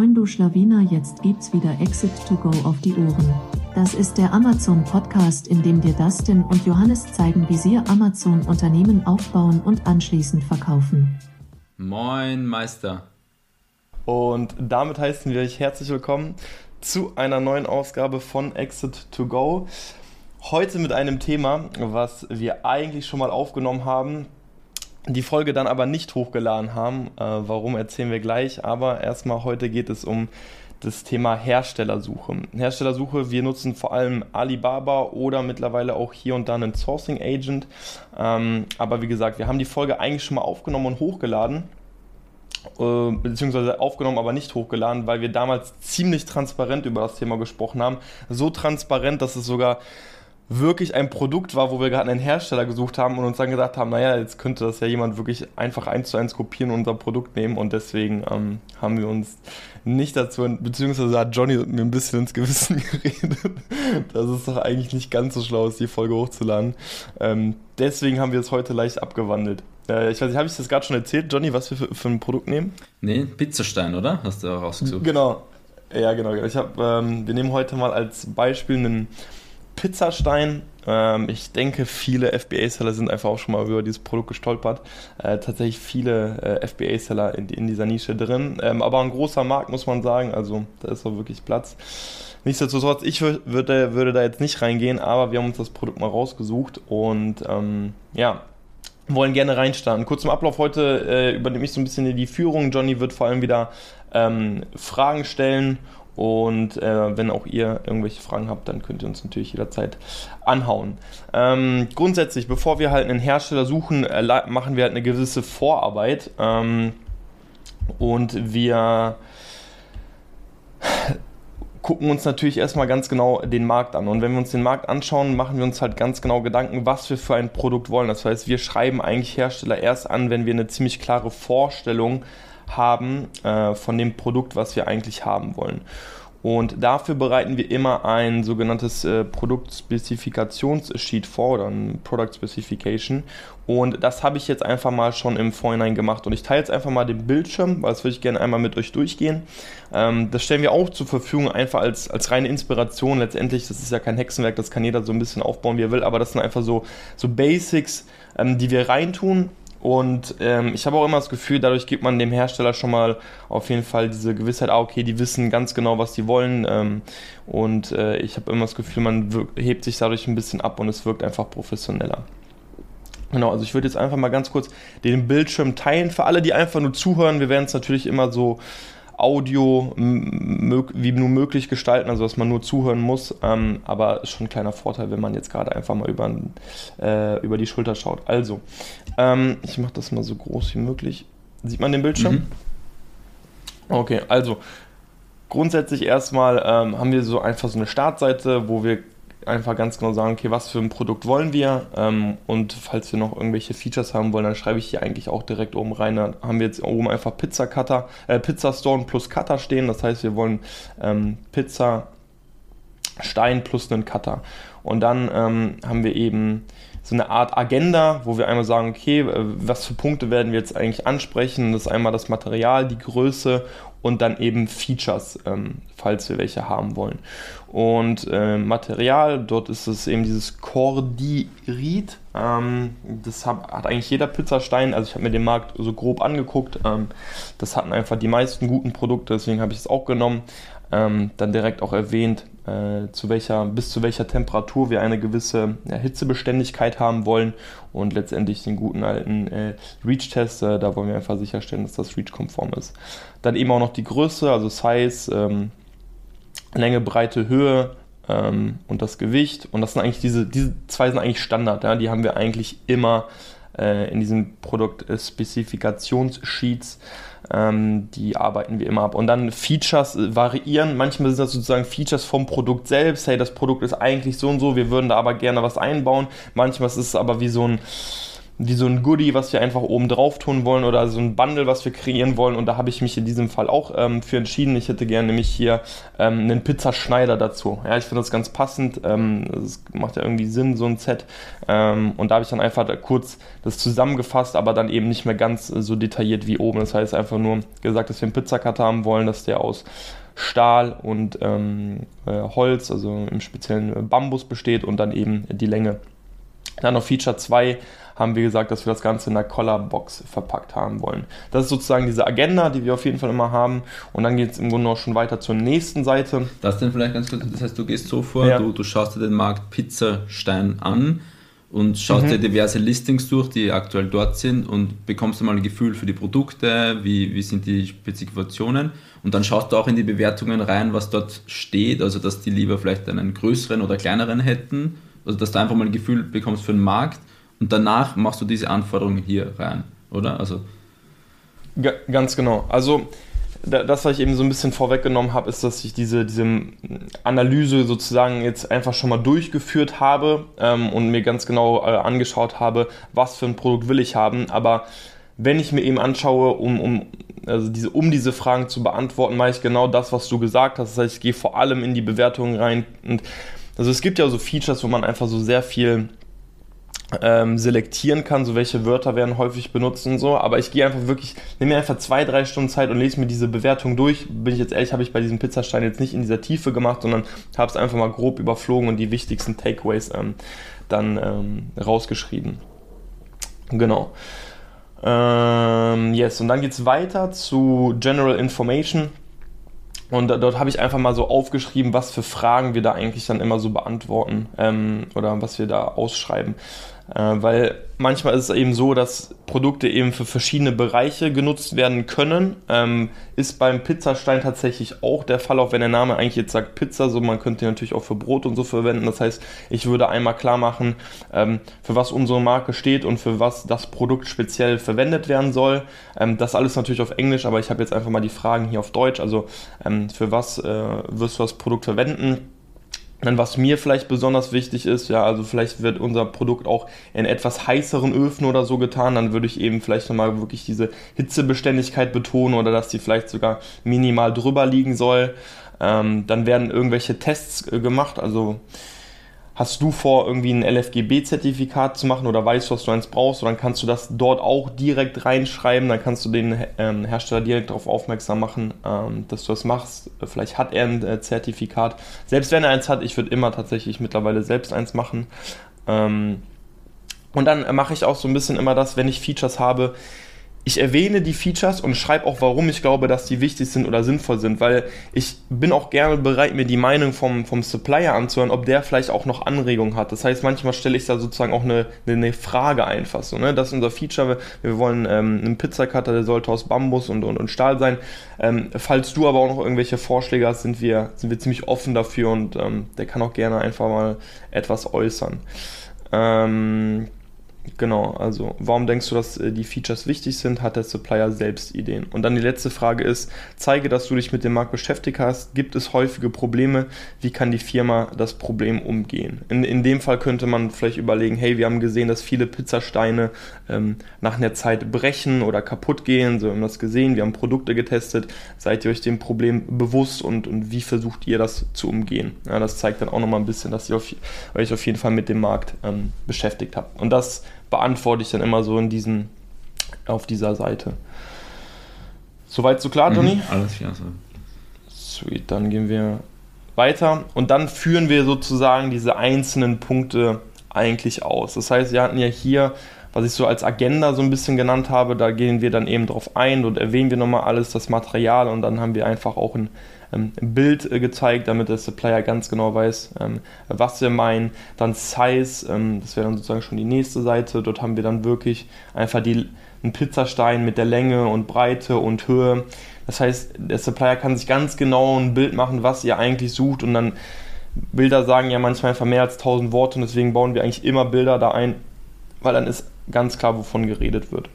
Moin du Schlawiner, jetzt gibt's wieder Exit to Go auf die Ohren. Das ist der Amazon Podcast, in dem dir Dustin und Johannes zeigen, wie sie Amazon Unternehmen aufbauen und anschließend verkaufen. Moin Meister. Und damit heißen wir euch herzlich willkommen zu einer neuen Ausgabe von Exit to Go. Heute mit einem Thema, was wir eigentlich schon mal aufgenommen haben, die Folge dann aber nicht hochgeladen haben. Äh, warum erzählen wir gleich, aber erstmal heute geht es um das Thema Herstellersuche. Herstellersuche, wir nutzen vor allem Alibaba oder mittlerweile auch hier und da einen Sourcing Agent. Ähm, aber wie gesagt, wir haben die Folge eigentlich schon mal aufgenommen und hochgeladen. Äh, beziehungsweise aufgenommen, aber nicht hochgeladen, weil wir damals ziemlich transparent über das Thema gesprochen haben. So transparent, dass es sogar wirklich ein Produkt war, wo wir gerade einen Hersteller gesucht haben und uns dann gesagt haben, naja, jetzt könnte das ja jemand wirklich einfach eins zu eins kopieren und unser Produkt nehmen und deswegen ähm, haben wir uns nicht dazu, beziehungsweise hat Johnny mir ein bisschen ins Gewissen geredet, dass es doch eigentlich nicht ganz so schlau ist, die Folge hochzuladen. Ähm, deswegen haben wir es heute leicht abgewandelt. Äh, ich weiß nicht, habe ich das gerade schon erzählt, Johnny, was wir für, für, ein Produkt nehmen? Nee, Pizzastein, oder? Hast du auch rausgesucht? Genau. Ja, genau. Ich hab, ähm, wir nehmen heute mal als Beispiel einen Pizzastein. Ähm, ich denke, viele FBA-Seller sind einfach auch schon mal über dieses Produkt gestolpert. Äh, tatsächlich viele äh, FBA-Seller in, in, dieser Nische drin. Ähm, aber ein großer Markt, muss man sagen. Also da ist auch wirklich Platz. Nichtsdestotrotz, ich würde, würde da jetzt nicht reingehen, aber wir haben uns das Produkt mal rausgesucht und ähm, ja, wollen gerne reinstarten. Kurz zum Ablauf heute äh, übernehme ich so ein bisschen die Führung. Johnny wird vor allem wieder ähm, Fragen stellen und äh, wenn auch ihr irgendwelche Fragen habt, dann könnt ihr uns natürlich jederzeit anhauen. Ähm, grundsätzlich, bevor wir halt einen Hersteller suchen, äh, machen wir halt eine gewisse Vorarbeit. Ähm, und wir gucken uns natürlich erstmal ganz genau den Markt an. Und wenn wir uns den Markt anschauen, machen wir uns halt ganz genau Gedanken, was wir für ein Produkt wollen. Das heißt, wir schreiben eigentlich Hersteller erst an, wenn wir eine ziemlich klare Vorstellung haben haben äh, von dem Produkt, was wir eigentlich haben wollen. Und dafür bereiten wir immer ein sogenanntes äh, Produktspezifiktionssheet vor oder ein Product Specification. Und das habe ich jetzt einfach mal schon im Vorhinein gemacht. Und ich teile jetzt einfach mal den Bildschirm, weil das würde ich gerne einmal mit euch durchgehen. Ähm, das stellen wir auch zur Verfügung, einfach als, als reine Inspiration. Letztendlich, das ist ja kein Hexenwerk, das kann jeder so ein bisschen aufbauen, wie er will. Aber das sind einfach so, so Basics, ähm, die wir reintun und ähm, ich habe auch immer das Gefühl, dadurch gibt man dem Hersteller schon mal auf jeden Fall diese Gewissheit, ah, okay, die wissen ganz genau, was die wollen. Ähm, und äh, ich habe immer das Gefühl, man hebt sich dadurch ein bisschen ab und es wirkt einfach professioneller. Genau, also ich würde jetzt einfach mal ganz kurz den Bildschirm teilen. Für alle, die einfach nur zuhören, wir werden es natürlich immer so Audio wie nur möglich gestalten, also dass man nur zuhören muss. Ähm, aber ist schon ein kleiner Vorteil, wenn man jetzt gerade einfach mal über, äh, über die Schulter schaut. Also, ähm, ich mache das mal so groß wie möglich. Sieht man den Bildschirm? Mhm. Okay, also grundsätzlich erstmal ähm, haben wir so einfach so eine Startseite, wo wir einfach ganz genau sagen, okay, was für ein Produkt wollen wir ähm, und falls wir noch irgendwelche Features haben wollen, dann schreibe ich hier eigentlich auch direkt oben rein. Dann haben wir jetzt oben einfach Pizza Cutter, äh, Pizza Stone plus Cutter stehen. Das heißt, wir wollen ähm, Pizza Stein plus einen Cutter. Und dann ähm, haben wir eben so eine Art Agenda, wo wir einmal sagen, okay, äh, was für Punkte werden wir jetzt eigentlich ansprechen? Das ist einmal das Material, die Größe und dann eben Features, ähm, falls wir welche haben wollen. Und äh, Material, dort ist es eben dieses Cordirit. Ähm, das hat, hat, eigentlich jeder Pizzastein. Also ich habe mir den Markt so grob angeguckt. Ähm, das hatten einfach die meisten guten Produkte, deswegen habe ich es auch genommen. Ähm, dann direkt auch erwähnt, äh, zu welcher, bis zu welcher Temperatur wir eine gewisse ja, Hitzebeständigkeit haben wollen und letztendlich den guten alten äh, Reach-Test, äh, da wollen wir einfach sicherstellen, dass das Reach-konform ist. Dann eben auch noch die Größe, also Size, ähm, Länge, Breite, Höhe ähm, und das Gewicht. Und das sind eigentlich diese, diese zwei sind eigentlich Standard. Ja? Die haben wir eigentlich immer äh, in diesen Produktspezifiktionssheets. Ähm, die arbeiten wir immer ab. Und dann Features variieren. Manchmal sind das sozusagen Features vom Produkt selbst. Hey, das Produkt ist eigentlich so und so, wir würden da aber gerne was einbauen. Manchmal ist es aber wie so ein wie so ein Goodie, was wir einfach oben drauf tun wollen oder so ein Bundle, was wir kreieren wollen. Und da habe ich mich in diesem Fall auch ähm, für entschieden. Ich hätte gerne nämlich hier ähm, einen Pizzaschneider dazu. Ja, ich finde das ganz passend. Ähm, das macht ja irgendwie Sinn, so ein Set. Ähm, und da habe ich dann einfach da kurz das zusammengefasst, aber dann eben nicht mehr ganz so detailliert wie oben. Das heißt einfach nur gesagt, dass wir einen Pizzacutter haben wollen, dass der aus Stahl und ähm, äh, Holz, also im speziellen Bambus besteht und dann eben die Länge. Dann noch Feature 2 haben wir gesagt, dass wir das Ganze in einer Collarbox verpackt haben wollen. Das ist sozusagen diese Agenda, die wir auf jeden Fall immer haben. Und dann geht es im Grunde auch schon weiter zur nächsten Seite. Das denn vielleicht ganz kurz, das heißt, du gehst so vor, ja. du, du schaust dir den Markt Pizzastein an und schaust mhm. dir diverse Listings durch, die aktuell dort sind und bekommst mal ein Gefühl für die Produkte, wie, wie sind die Spezifikationen und dann schaust du auch in die Bewertungen rein, was dort steht, also dass die lieber vielleicht einen größeren oder kleineren hätten, also dass du einfach mal ein Gefühl bekommst für den Markt und danach machst du diese Anforderungen hier rein, oder? Also G ganz genau. Also das, was ich eben so ein bisschen vorweggenommen habe, ist, dass ich diese, diese Analyse sozusagen jetzt einfach schon mal durchgeführt habe ähm, und mir ganz genau äh, angeschaut habe, was für ein Produkt will ich haben. Aber wenn ich mir eben anschaue, um, um, also diese, um diese Fragen zu beantworten, mache ich genau das, was du gesagt hast. Das heißt, ich gehe vor allem in die Bewertungen rein. Und also es gibt ja so Features, wo man einfach so sehr viel ähm, selektieren kann, so welche Wörter werden häufig benutzt und so. Aber ich gehe einfach wirklich, nehme mir einfach zwei, drei Stunden Zeit und lese mir diese Bewertung durch. Bin ich jetzt ehrlich, habe ich bei diesem Pizzastein jetzt nicht in dieser Tiefe gemacht, sondern habe es einfach mal grob überflogen und die wichtigsten Takeaways ähm, dann ähm, rausgeschrieben. Genau. Ähm, yes, und dann geht es weiter zu General Information. Und dort habe ich einfach mal so aufgeschrieben, was für Fragen wir da eigentlich dann immer so beantworten ähm, oder was wir da ausschreiben. Äh, weil manchmal ist es eben so, dass Produkte eben für verschiedene Bereiche genutzt werden können. Ähm, ist beim Pizzastein tatsächlich auch der Fall, auch wenn der Name eigentlich jetzt sagt Pizza, so man könnte ihn natürlich auch für Brot und so verwenden. Das heißt, ich würde einmal klar machen, ähm, für was unsere Marke steht und für was das Produkt speziell verwendet werden soll. Ähm, das alles natürlich auf Englisch, aber ich habe jetzt einfach mal die Fragen hier auf Deutsch. Also ähm, für was äh, wirst du das Produkt verwenden? Dann, was mir vielleicht besonders wichtig ist, ja, also vielleicht wird unser Produkt auch in etwas heißeren Öfen oder so getan, dann würde ich eben vielleicht nochmal wirklich diese Hitzebeständigkeit betonen oder dass die vielleicht sogar minimal drüber liegen soll. Ähm, dann werden irgendwelche Tests äh, gemacht, also Hast du vor, irgendwie ein LFGB-Zertifikat zu machen oder weißt du, was du eins brauchst, dann kannst du das dort auch direkt reinschreiben. Dann kannst du den ähm, Hersteller direkt darauf aufmerksam machen, ähm, dass du das machst. Vielleicht hat er ein äh, Zertifikat. Selbst wenn er eins hat, ich würde immer tatsächlich mittlerweile selbst eins machen. Ähm, und dann mache ich auch so ein bisschen immer das, wenn ich Features habe, ich erwähne die Features und schreibe auch, warum ich glaube, dass die wichtig sind oder sinnvoll sind, weil ich bin auch gerne bereit, mir die Meinung vom, vom Supplier anzuhören, ob der vielleicht auch noch Anregungen hat. Das heißt, manchmal stelle ich da sozusagen auch eine, eine Frage einfach so. Ne? Das ist unser Feature. Wir wollen ähm, einen Pizzacutter, der sollte aus Bambus und, und, und Stahl sein. Ähm, falls du aber auch noch irgendwelche Vorschläge hast, sind wir, sind wir ziemlich offen dafür und ähm, der kann auch gerne einfach mal etwas äußern. Ähm, Genau, also warum denkst du, dass äh, die Features wichtig sind? Hat der Supplier selbst Ideen? Und dann die letzte Frage ist, zeige, dass du dich mit dem Markt beschäftigt hast. Gibt es häufige Probleme? Wie kann die Firma das Problem umgehen? In, in dem Fall könnte man vielleicht überlegen, hey, wir haben gesehen, dass viele Pizzasteine ähm, nach einer Zeit brechen oder kaputt gehen. So wir haben das gesehen, wir haben Produkte getestet. Seid ihr euch dem Problem bewusst und, und wie versucht ihr das zu umgehen? Ja, das zeigt dann auch nochmal ein bisschen, dass ihr euch auf jeden Fall mit dem Markt ähm, beschäftigt habt. Und das beantworte ich dann immer so in diesen, auf dieser Seite. Soweit so klar, Johnny? Mhm, alles klar. So. Sweet, dann gehen wir weiter und dann führen wir sozusagen diese einzelnen Punkte eigentlich aus. Das heißt, wir hatten ja hier, was ich so als Agenda so ein bisschen genannt habe, da gehen wir dann eben drauf ein und erwähnen wir nochmal alles, das Material und dann haben wir einfach auch ein ähm, Bild äh, gezeigt, damit der Supplier ganz genau weiß, ähm, was wir meinen. Dann Size, ähm, das wäre dann sozusagen schon die nächste Seite. Dort haben wir dann wirklich einfach die, einen Pizzastein mit der Länge und Breite und Höhe. Das heißt, der Supplier kann sich ganz genau ein Bild machen, was ihr eigentlich sucht und dann Bilder sagen ja manchmal einfach mehr als 1000 Worte und deswegen bauen wir eigentlich immer Bilder da ein, weil dann ist ganz klar, wovon geredet wird.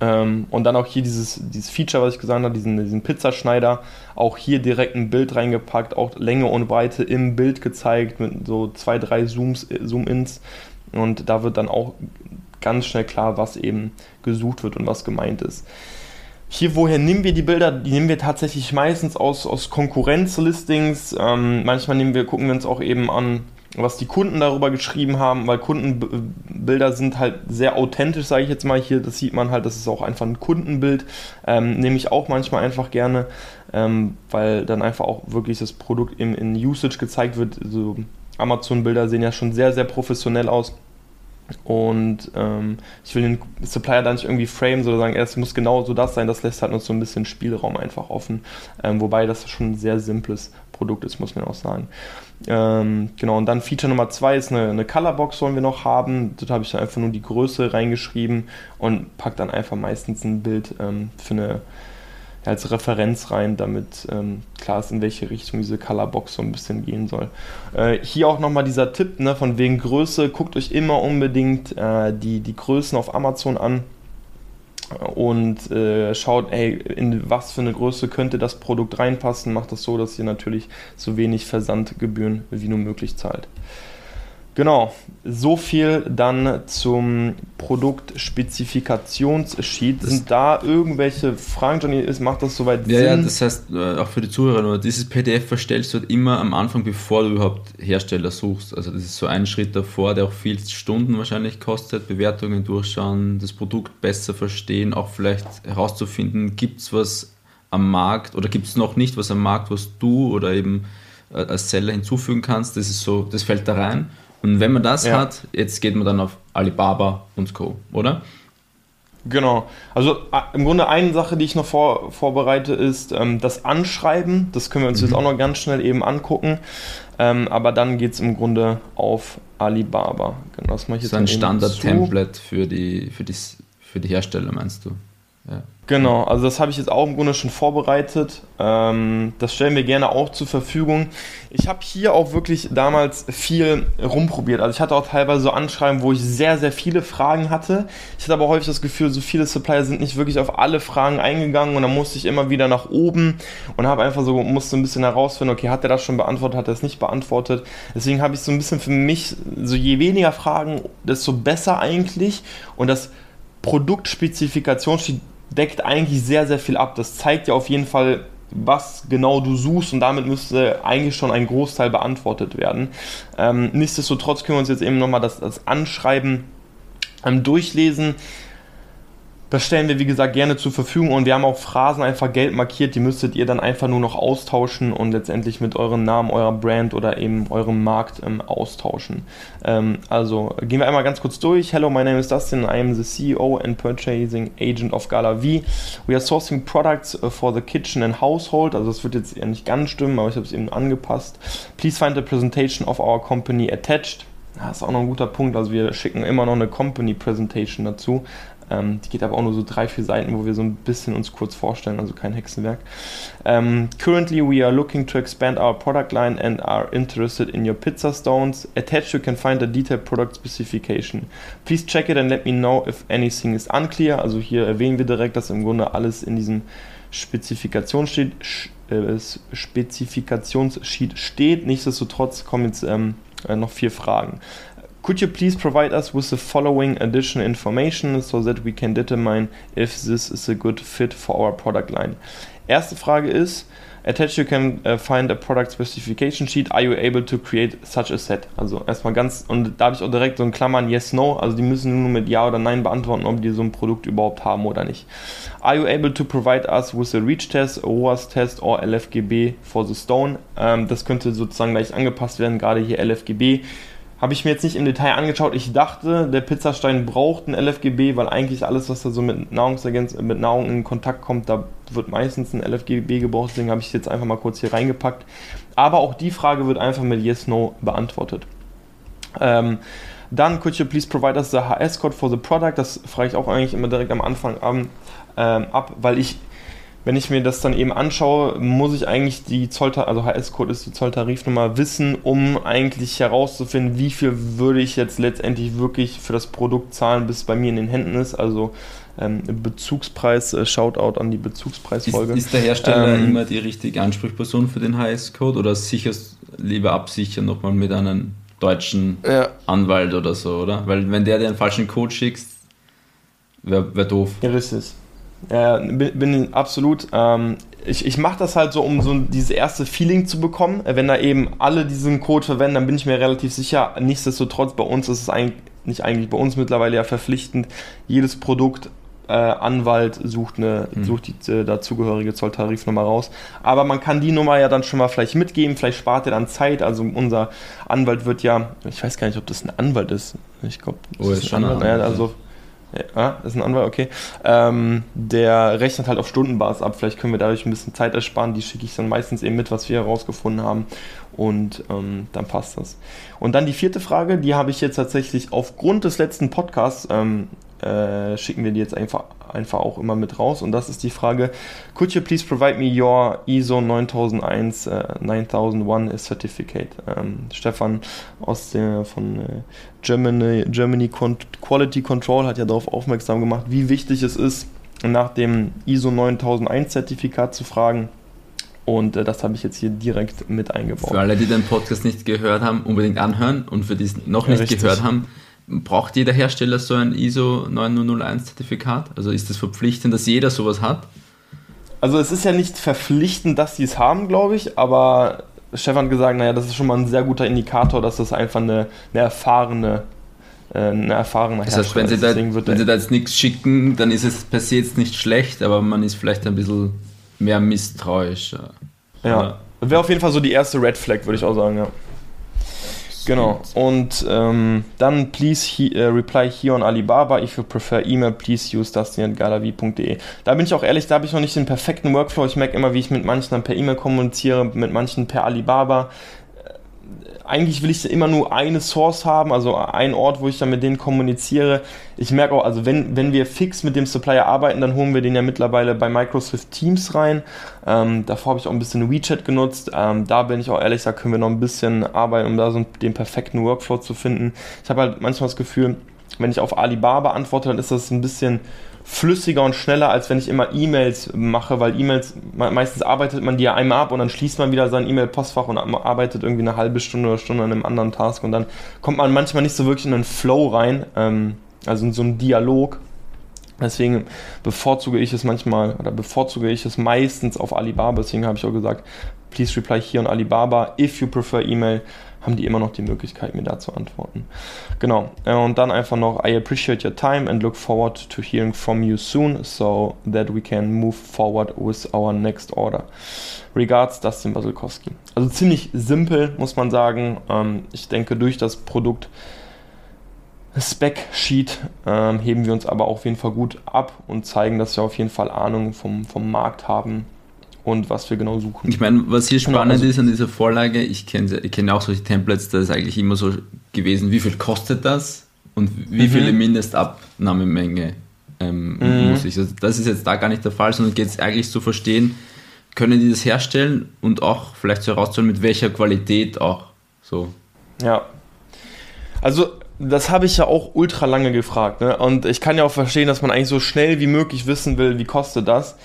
Ähm, und dann auch hier dieses, dieses Feature, was ich gesagt habe, diesen, diesen Pizzaschneider, auch hier direkt ein Bild reingepackt, auch Länge und Breite im Bild gezeigt, mit so zwei, drei Zooms, Zoom-Ins. Und da wird dann auch ganz schnell klar, was eben gesucht wird und was gemeint ist. Hier, woher nehmen wir die Bilder? Die nehmen wir tatsächlich meistens aus, aus Konkurrenzlistings. Ähm, manchmal nehmen wir, gucken wir uns auch eben an, was die Kunden darüber geschrieben haben, weil Kundenbilder sind halt sehr authentisch, sage ich jetzt mal hier. Das sieht man halt, das ist auch einfach ein Kundenbild. Ähm, nehme ich auch manchmal einfach gerne, ähm, weil dann einfach auch wirklich das Produkt im, in Usage gezeigt wird. So Amazon-Bilder sehen ja schon sehr, sehr professionell aus. Und ähm, ich will den Supplier da nicht irgendwie framen, sondern sagen, es muss genau so das sein, das lässt halt uns so ein bisschen Spielraum einfach offen. Ähm, wobei das schon ein sehr simples Produkt ist, muss man auch sagen. Ähm, genau, und dann Feature Nummer zwei ist eine, eine Colorbox, sollen wir noch haben. Dort habe ich dann einfach nur die Größe reingeschrieben und packe dann einfach meistens ein Bild ähm, für eine als Referenz rein, damit ähm, klar ist, in welche Richtung diese Colorbox so ein bisschen gehen soll. Äh, hier auch nochmal dieser Tipp ne, von wegen Größe. Guckt euch immer unbedingt äh, die, die Größen auf Amazon an und äh, schaut, ey, in was für eine Größe könnte das Produkt reinpassen. Macht das so, dass ihr natürlich so wenig Versandgebühren wie nur möglich zahlt. Genau, so viel dann zum Produktsspezifikationssheet. Sind da irgendwelche Fragen, Johnny? Macht das soweit Sinn? Ja, ja, das heißt, äh, auch für die Zuhörer nur, dieses PDF verstellst du halt immer am Anfang, bevor du überhaupt Hersteller suchst. Also das ist so ein Schritt davor, der auch viel Stunden wahrscheinlich kostet, Bewertungen durchschauen, das Produkt besser verstehen, auch vielleicht herauszufinden, gibt es was am Markt oder gibt es noch nicht was am Markt, was du oder eben äh, als Seller hinzufügen kannst. Das ist so, das fällt da rein. Und wenn man das ja. hat, jetzt geht man dann auf Alibaba und Co., oder? Genau. Also im Grunde eine Sache, die ich noch vor, vorbereite, ist ähm, das Anschreiben. Das können wir uns mhm. jetzt auch noch ganz schnell eben angucken. Ähm, aber dann geht es im Grunde auf Alibaba. Genau, das mache ich jetzt so ein Standard-Template für die, für, die, für die Hersteller, meinst du? Ja. Genau, also das habe ich jetzt auch im Grunde schon vorbereitet. Ähm, das stellen wir gerne auch zur Verfügung. Ich habe hier auch wirklich damals viel rumprobiert. Also ich hatte auch teilweise so Anschreiben, wo ich sehr, sehr viele Fragen hatte. Ich hatte aber häufig das Gefühl, so viele Supplier sind nicht wirklich auf alle Fragen eingegangen und dann musste ich immer wieder nach oben und habe einfach so, musste ein bisschen herausfinden, okay, hat er das schon beantwortet, hat er es nicht beantwortet. Deswegen habe ich so ein bisschen für mich, so je weniger Fragen, desto besser eigentlich. Und das Produktspezifikation steht deckt eigentlich sehr, sehr viel ab. Das zeigt ja auf jeden Fall, was genau du suchst und damit müsste eigentlich schon ein Großteil beantwortet werden. Ähm, nichtsdestotrotz können wir uns jetzt eben nochmal das, das Anschreiben ähm, durchlesen. Das stellen wir, wie gesagt, gerne zur Verfügung und wir haben auch Phrasen einfach gelb markiert, die müsstet ihr dann einfach nur noch austauschen und letztendlich mit eurem Namen, eurer Brand oder eben eurem Markt ähm, austauschen. Ähm, also gehen wir einmal ganz kurz durch. Hello, my name is Dustin. I am the CEO and Purchasing Agent of Gala V. We are sourcing products uh, for the kitchen and household. Also das wird jetzt eher nicht ganz stimmen, aber ich habe es eben angepasst. Please find the presentation of our company attached. Das ist auch noch ein guter Punkt. Also wir schicken immer noch eine Company Presentation dazu. Ähm, die geht aber auch nur so drei, vier Seiten, wo wir so ein bisschen uns kurz vorstellen, also kein Hexenwerk. Um, ähm, currently, we are looking to expand our product line and are interested in your pizza stones. Attached, you can find a detailed product specification. Please check it and let me know if anything is unclear. Also hier erwähnen wir direkt, dass im Grunde alles in diesem Spezifikationssheet, äh, Spezifikationssheet steht. Nichtsdestotrotz kommen jetzt ähm, äh, noch vier Fragen. Could you please provide us with the following additional information so that we can determine if this is a good fit for our product line? Erste Frage ist, attached you can uh, find a product specification sheet. Are you able to create such a set? Also erstmal ganz, und da habe ich auch direkt so ein Klammern Yes, No. Also die müssen nur mit Ja oder Nein beantworten, ob die so ein Produkt überhaupt haben oder nicht. Are you able to provide us with a Reach Test, a ROAS Test or LFGB for the Stone? Ähm, das könnte sozusagen gleich angepasst werden, gerade hier LFGB habe ich mir jetzt nicht im Detail angeschaut. Ich dachte, der Pizzastein braucht ein LFGB, weil eigentlich alles, was da so mit, Nahrungsergänz mit Nahrung in Kontakt kommt, da wird meistens ein LFGB gebraucht. Deswegen habe ich es jetzt einfach mal kurz hier reingepackt. Aber auch die Frage wird einfach mit Yes, No beantwortet. Ähm, dann, could you please provide us the HS-Code for the product? Das frage ich auch eigentlich immer direkt am Anfang an, ähm, ab, weil ich wenn ich mir das dann eben anschaue, muss ich eigentlich die Zolltar also HS-Code ist die Zolltarifnummer wissen, um eigentlich herauszufinden, wie viel würde ich jetzt letztendlich wirklich für das Produkt zahlen, bis es bei mir in den Händen ist. Also ähm, Bezugspreis, äh, Shoutout an die Bezugspreisfolge. Ist, ist der Hersteller ähm, immer die richtige Ansprechperson für den HS-Code oder sicherst lieber absichern nochmal mit einem deutschen ja. Anwalt oder so, oder? Weil wenn der dir einen falschen Code schickt, wäre wär doof. Ja, richtig. Ja, bin, bin absolut. Ähm, ich, ich mache das halt so, um so dieses erste Feeling zu bekommen. Wenn da eben alle diesen Code verwenden, dann bin ich mir relativ sicher. Nichtsdestotrotz, bei uns ist es eigentlich, nicht eigentlich bei uns mittlerweile ja verpflichtend, jedes Produkt äh, Anwalt sucht, eine, mhm. sucht die äh, dazugehörige Zolltarifnummer raus. Aber man kann die Nummer ja dann schon mal vielleicht mitgeben, vielleicht spart er dann Zeit. Also unser Anwalt wird ja, ich weiß gar nicht, ob das ein Anwalt ist. Ich glaube, das oh, ist, ist ein Anwalt. Naja, also, ja, ist ein Anwalt, okay. Ähm, der rechnet halt auf Stundenbasis ab. Vielleicht können wir dadurch ein bisschen Zeit ersparen. Die schicke ich dann meistens eben mit, was wir herausgefunden haben. Und ähm, dann passt das. Und dann die vierte Frage, die habe ich jetzt tatsächlich aufgrund des letzten Podcasts ähm, äh, schicken wir die jetzt einfach, einfach auch immer mit raus. Und das ist die Frage: Could you please provide me your ISO 9001 uh, 9001 Certificate? Ähm, Stefan aus der von äh, Germany, Germany Quality Control hat ja darauf aufmerksam gemacht, wie wichtig es ist, nach dem ISO 9001 Zertifikat zu fragen. Und äh, das habe ich jetzt hier direkt mit eingebaut. Für alle, die den Podcast nicht gehört haben, unbedingt anhören. Und für die es noch nicht ja, gehört haben, braucht jeder Hersteller so ein ISO 9001 Zertifikat? Also ist das verpflichtend, dass jeder sowas hat? Also es ist ja nicht verpflichtend, dass sie es haben, glaube ich, aber Stefan hat gesagt, naja, das ist schon mal ein sehr guter Indikator, dass das einfach eine, eine erfahrene äh, eine erfahrene Das heißt, wenn sie, da, wenn sie da jetzt nichts schicken, dann ist es per se jetzt nicht schlecht, aber man ist vielleicht ein bisschen mehr misstrauisch. Ja, wäre auf jeden Fall so die erste Red Flag, würde ich auch sagen, ja. Genau. Und ähm, dann please he, uh, reply here on Alibaba. If you prefer email, please use dustin.galavi.de. Da bin ich auch ehrlich, da habe ich noch nicht den perfekten Workflow. Ich merke immer, wie ich mit manchen dann per E-Mail kommuniziere, mit manchen per Alibaba eigentlich will ich immer nur eine Source haben, also einen Ort, wo ich dann mit denen kommuniziere. Ich merke auch, also wenn, wenn wir fix mit dem Supplier arbeiten, dann holen wir den ja mittlerweile bei Microsoft Teams rein. Ähm, davor habe ich auch ein bisschen WeChat genutzt. Ähm, da bin ich auch ehrlich, da können wir noch ein bisschen arbeiten, um da so den perfekten Workflow zu finden. Ich habe halt manchmal das Gefühl, wenn ich auf Alibaba antworte, dann ist das ein bisschen flüssiger und schneller, als wenn ich immer E-Mails mache, weil E-Mails, meistens arbeitet man die ja einmal ab und dann schließt man wieder sein E-Mail-Postfach und arbeitet irgendwie eine halbe Stunde oder Stunde an einem anderen Task und dann kommt man manchmal nicht so wirklich in einen Flow rein, ähm, also in so einen Dialog. Deswegen bevorzuge ich es manchmal oder bevorzuge ich es meistens auf Alibaba. Deswegen habe ich auch gesagt, please reply here on Alibaba if you prefer email haben die immer noch die Möglichkeit, mir da zu antworten. Genau. Äh, und dann einfach noch, I appreciate your time and look forward to hearing from you soon so that we can move forward with our next order. Regards, Dustin Basilkowski. Also ziemlich simpel, muss man sagen. Ähm, ich denke, durch das Produkt Spec-Sheet ähm, heben wir uns aber auf jeden Fall gut ab und zeigen, dass wir auf jeden Fall Ahnung vom, vom Markt haben und was wir genau suchen. Ich meine, was hier spannend genau, also ist an dieser Vorlage, ich kenne kenn auch solche Templates, da ist eigentlich immer so gewesen, wie viel kostet das und wie mhm. viele Mindestabnahmemenge ähm, mhm. muss ich. Also das ist jetzt da gar nicht der Fall, sondern geht es eigentlich zu verstehen, können die das herstellen und auch vielleicht so herauszuholen, mit welcher Qualität auch. So. Ja. Also das habe ich ja auch ultra lange gefragt. Ne? Und ich kann ja auch verstehen, dass man eigentlich so schnell wie möglich wissen will, wie kostet das.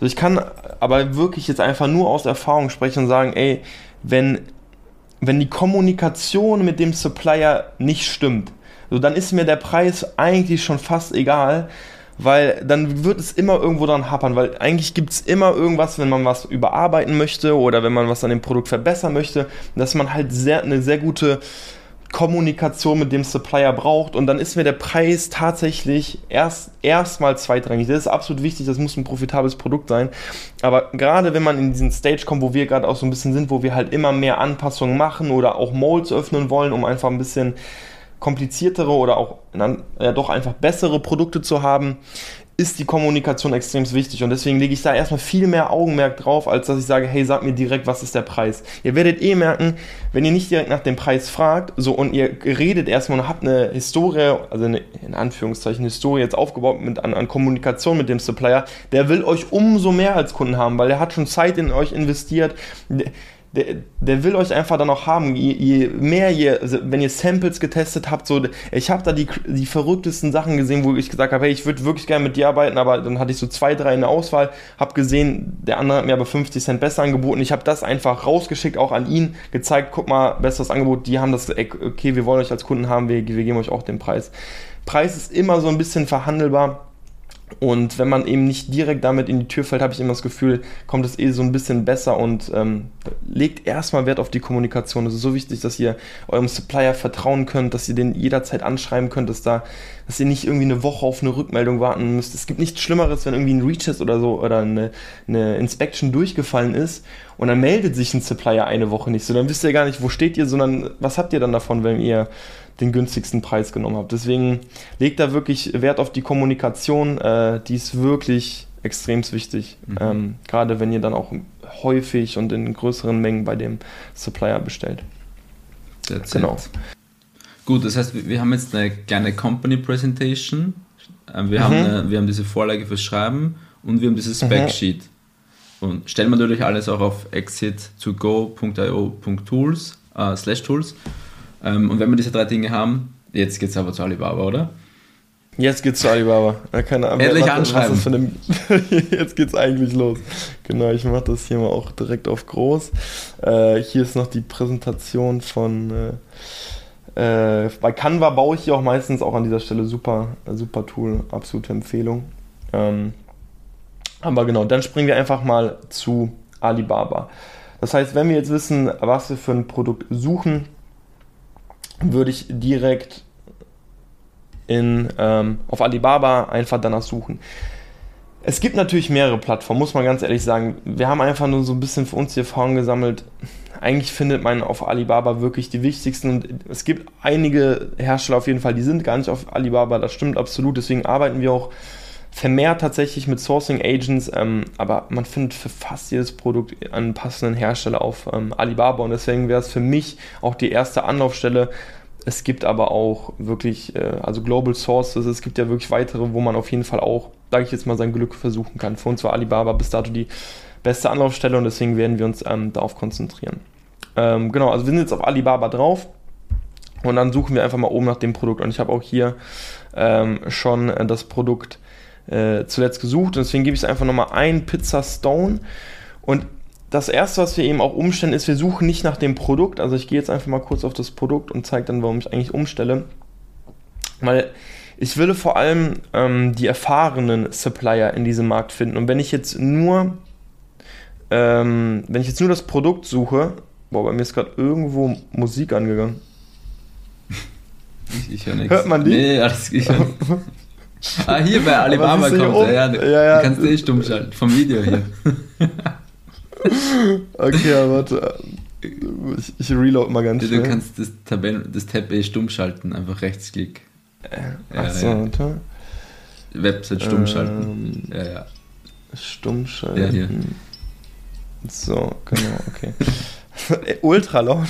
Also ich kann aber wirklich jetzt einfach nur aus Erfahrung sprechen und sagen, ey, wenn, wenn die Kommunikation mit dem Supplier nicht stimmt, so dann ist mir der Preis eigentlich schon fast egal, weil dann wird es immer irgendwo dran happern, weil eigentlich gibt es immer irgendwas, wenn man was überarbeiten möchte oder wenn man was an dem Produkt verbessern möchte, dass man halt sehr, eine sehr gute Kommunikation mit dem Supplier braucht und dann ist mir der Preis tatsächlich erst erstmal zweitrangig. Das ist absolut wichtig, das muss ein profitables Produkt sein. Aber gerade wenn man in diesen Stage kommt, wo wir gerade auch so ein bisschen sind, wo wir halt immer mehr Anpassungen machen oder auch Molds öffnen wollen, um einfach ein bisschen kompliziertere oder auch ja, doch einfach bessere Produkte zu haben, ist die Kommunikation extrem wichtig und deswegen lege ich da erstmal viel mehr Augenmerk drauf, als dass ich sage, hey, sag mir direkt, was ist der Preis. Ihr werdet eh merken, wenn ihr nicht direkt nach dem Preis fragt, so und ihr redet erstmal und habt eine Historie, also eine, in Anführungszeichen Historie jetzt aufgebaut mit, an, an Kommunikation mit dem Supplier, der will euch umso mehr als Kunden haben, weil er hat schon Zeit in euch investiert der, der will euch einfach dann auch haben. Je, je mehr ihr, also wenn ihr Samples getestet habt, so, ich habe da die, die verrücktesten Sachen gesehen, wo ich gesagt habe, hey, ich würde wirklich gerne mit dir arbeiten, aber dann hatte ich so zwei, drei in der Auswahl, habe gesehen, der andere hat mir aber 50 Cent besser angeboten. Ich habe das einfach rausgeschickt, auch an ihn, gezeigt, guck mal, besseres Angebot, die haben das, okay, wir wollen euch als Kunden haben, wir, wir geben euch auch den Preis. Preis ist immer so ein bisschen verhandelbar und wenn man eben nicht direkt damit in die Tür fällt, habe ich immer das Gefühl, kommt es eh so ein bisschen besser und ähm, legt erstmal Wert auf die Kommunikation. Es ist so wichtig, dass ihr eurem Supplier vertrauen könnt, dass ihr den jederzeit anschreiben könnt, dass da, dass ihr nicht irgendwie eine Woche auf eine Rückmeldung warten müsst. Es gibt nichts Schlimmeres, wenn irgendwie ein Reach oder so oder eine, eine Inspection durchgefallen ist und dann meldet sich ein Supplier eine Woche nicht. So, dann wisst ihr gar nicht, wo steht ihr, sondern was habt ihr dann davon, wenn ihr den günstigsten Preis genommen habt. Deswegen legt da wirklich Wert auf die Kommunikation, äh, die ist wirklich extrem wichtig. Mhm. Ähm, gerade wenn ihr dann auch häufig und in größeren Mengen bei dem Supplier bestellt. That's genau. It. Gut, das heißt, wir haben jetzt eine kleine Company Presentation. Ähm, wir, mhm. haben eine, wir haben diese Vorlage fürs Schreiben und wir haben dieses Spec-Sheet. Mhm. Und stellen wir natürlich alles auch auf exit2go.io.tools äh, slash tools. Ähm, und wenn wir diese drei Dinge haben, jetzt geht es aber zu Alibaba, oder? Jetzt geht's zu Alibaba. Keine Ahnung. Endlich anschreiben. Eine, jetzt geht's eigentlich los. Genau, ich mache das hier mal auch direkt auf groß. Äh, hier ist noch die Präsentation von. Äh, äh, bei Canva baue ich hier auch meistens auch an dieser Stelle super, super Tool, absolute Empfehlung. Ähm, aber genau, dann springen wir einfach mal zu Alibaba. Das heißt, wenn wir jetzt wissen, was wir für ein Produkt suchen, würde ich direkt in, ähm, auf Alibaba einfach danach suchen. Es gibt natürlich mehrere Plattformen, muss man ganz ehrlich sagen. Wir haben einfach nur so ein bisschen für uns die Erfahrung gesammelt. Eigentlich findet man auf Alibaba wirklich die wichtigsten. Und es gibt einige Hersteller auf jeden Fall, die sind gar nicht auf Alibaba. Das stimmt absolut. Deswegen arbeiten wir auch vermehrt tatsächlich mit Sourcing Agents, ähm, aber man findet für fast jedes Produkt einen passenden Hersteller auf ähm, Alibaba und deswegen wäre es für mich auch die erste Anlaufstelle. Es gibt aber auch wirklich, äh, also Global Sources, es gibt ja wirklich weitere, wo man auf jeden Fall auch, sage ich jetzt mal, sein Glück versuchen kann. Für uns war Alibaba bis dato die beste Anlaufstelle und deswegen werden wir uns ähm, darauf konzentrieren. Ähm, genau, also wir sind jetzt auf Alibaba drauf und dann suchen wir einfach mal oben nach dem Produkt und ich habe auch hier ähm, schon äh, das Produkt äh, zuletzt gesucht. Und deswegen gebe ich es einfach nochmal ein, Pizza Stone. Und das erste, was wir eben auch umstellen, ist, wir suchen nicht nach dem Produkt. Also ich gehe jetzt einfach mal kurz auf das Produkt und zeige dann, warum ich eigentlich umstelle. Weil ich will vor allem ähm, die erfahrenen Supplier in diesem Markt finden. Und wenn ich jetzt nur, ähm, wenn ich jetzt nur das Produkt suche, boah, bei mir ist gerade irgendwo Musik angegangen. Ich, ich höre nichts. Hört man die? Nee, alles, ich höre Ah, hier bei Alibaba kommt er. Ja, ja, ja, du kannst eh stumm schalten. Vom Video hier. okay, aber warte. Ich, ich reload mal ganz schnell. Du kannst das, Tabellen, das Tab eh stumm schalten, einfach Rechtsklick. Äh, Achso, ja. warte. Website stumm schalten. Ähm, ja, ja. Stumm schalten. Ja, hier. So, genau, okay. Ultra laut.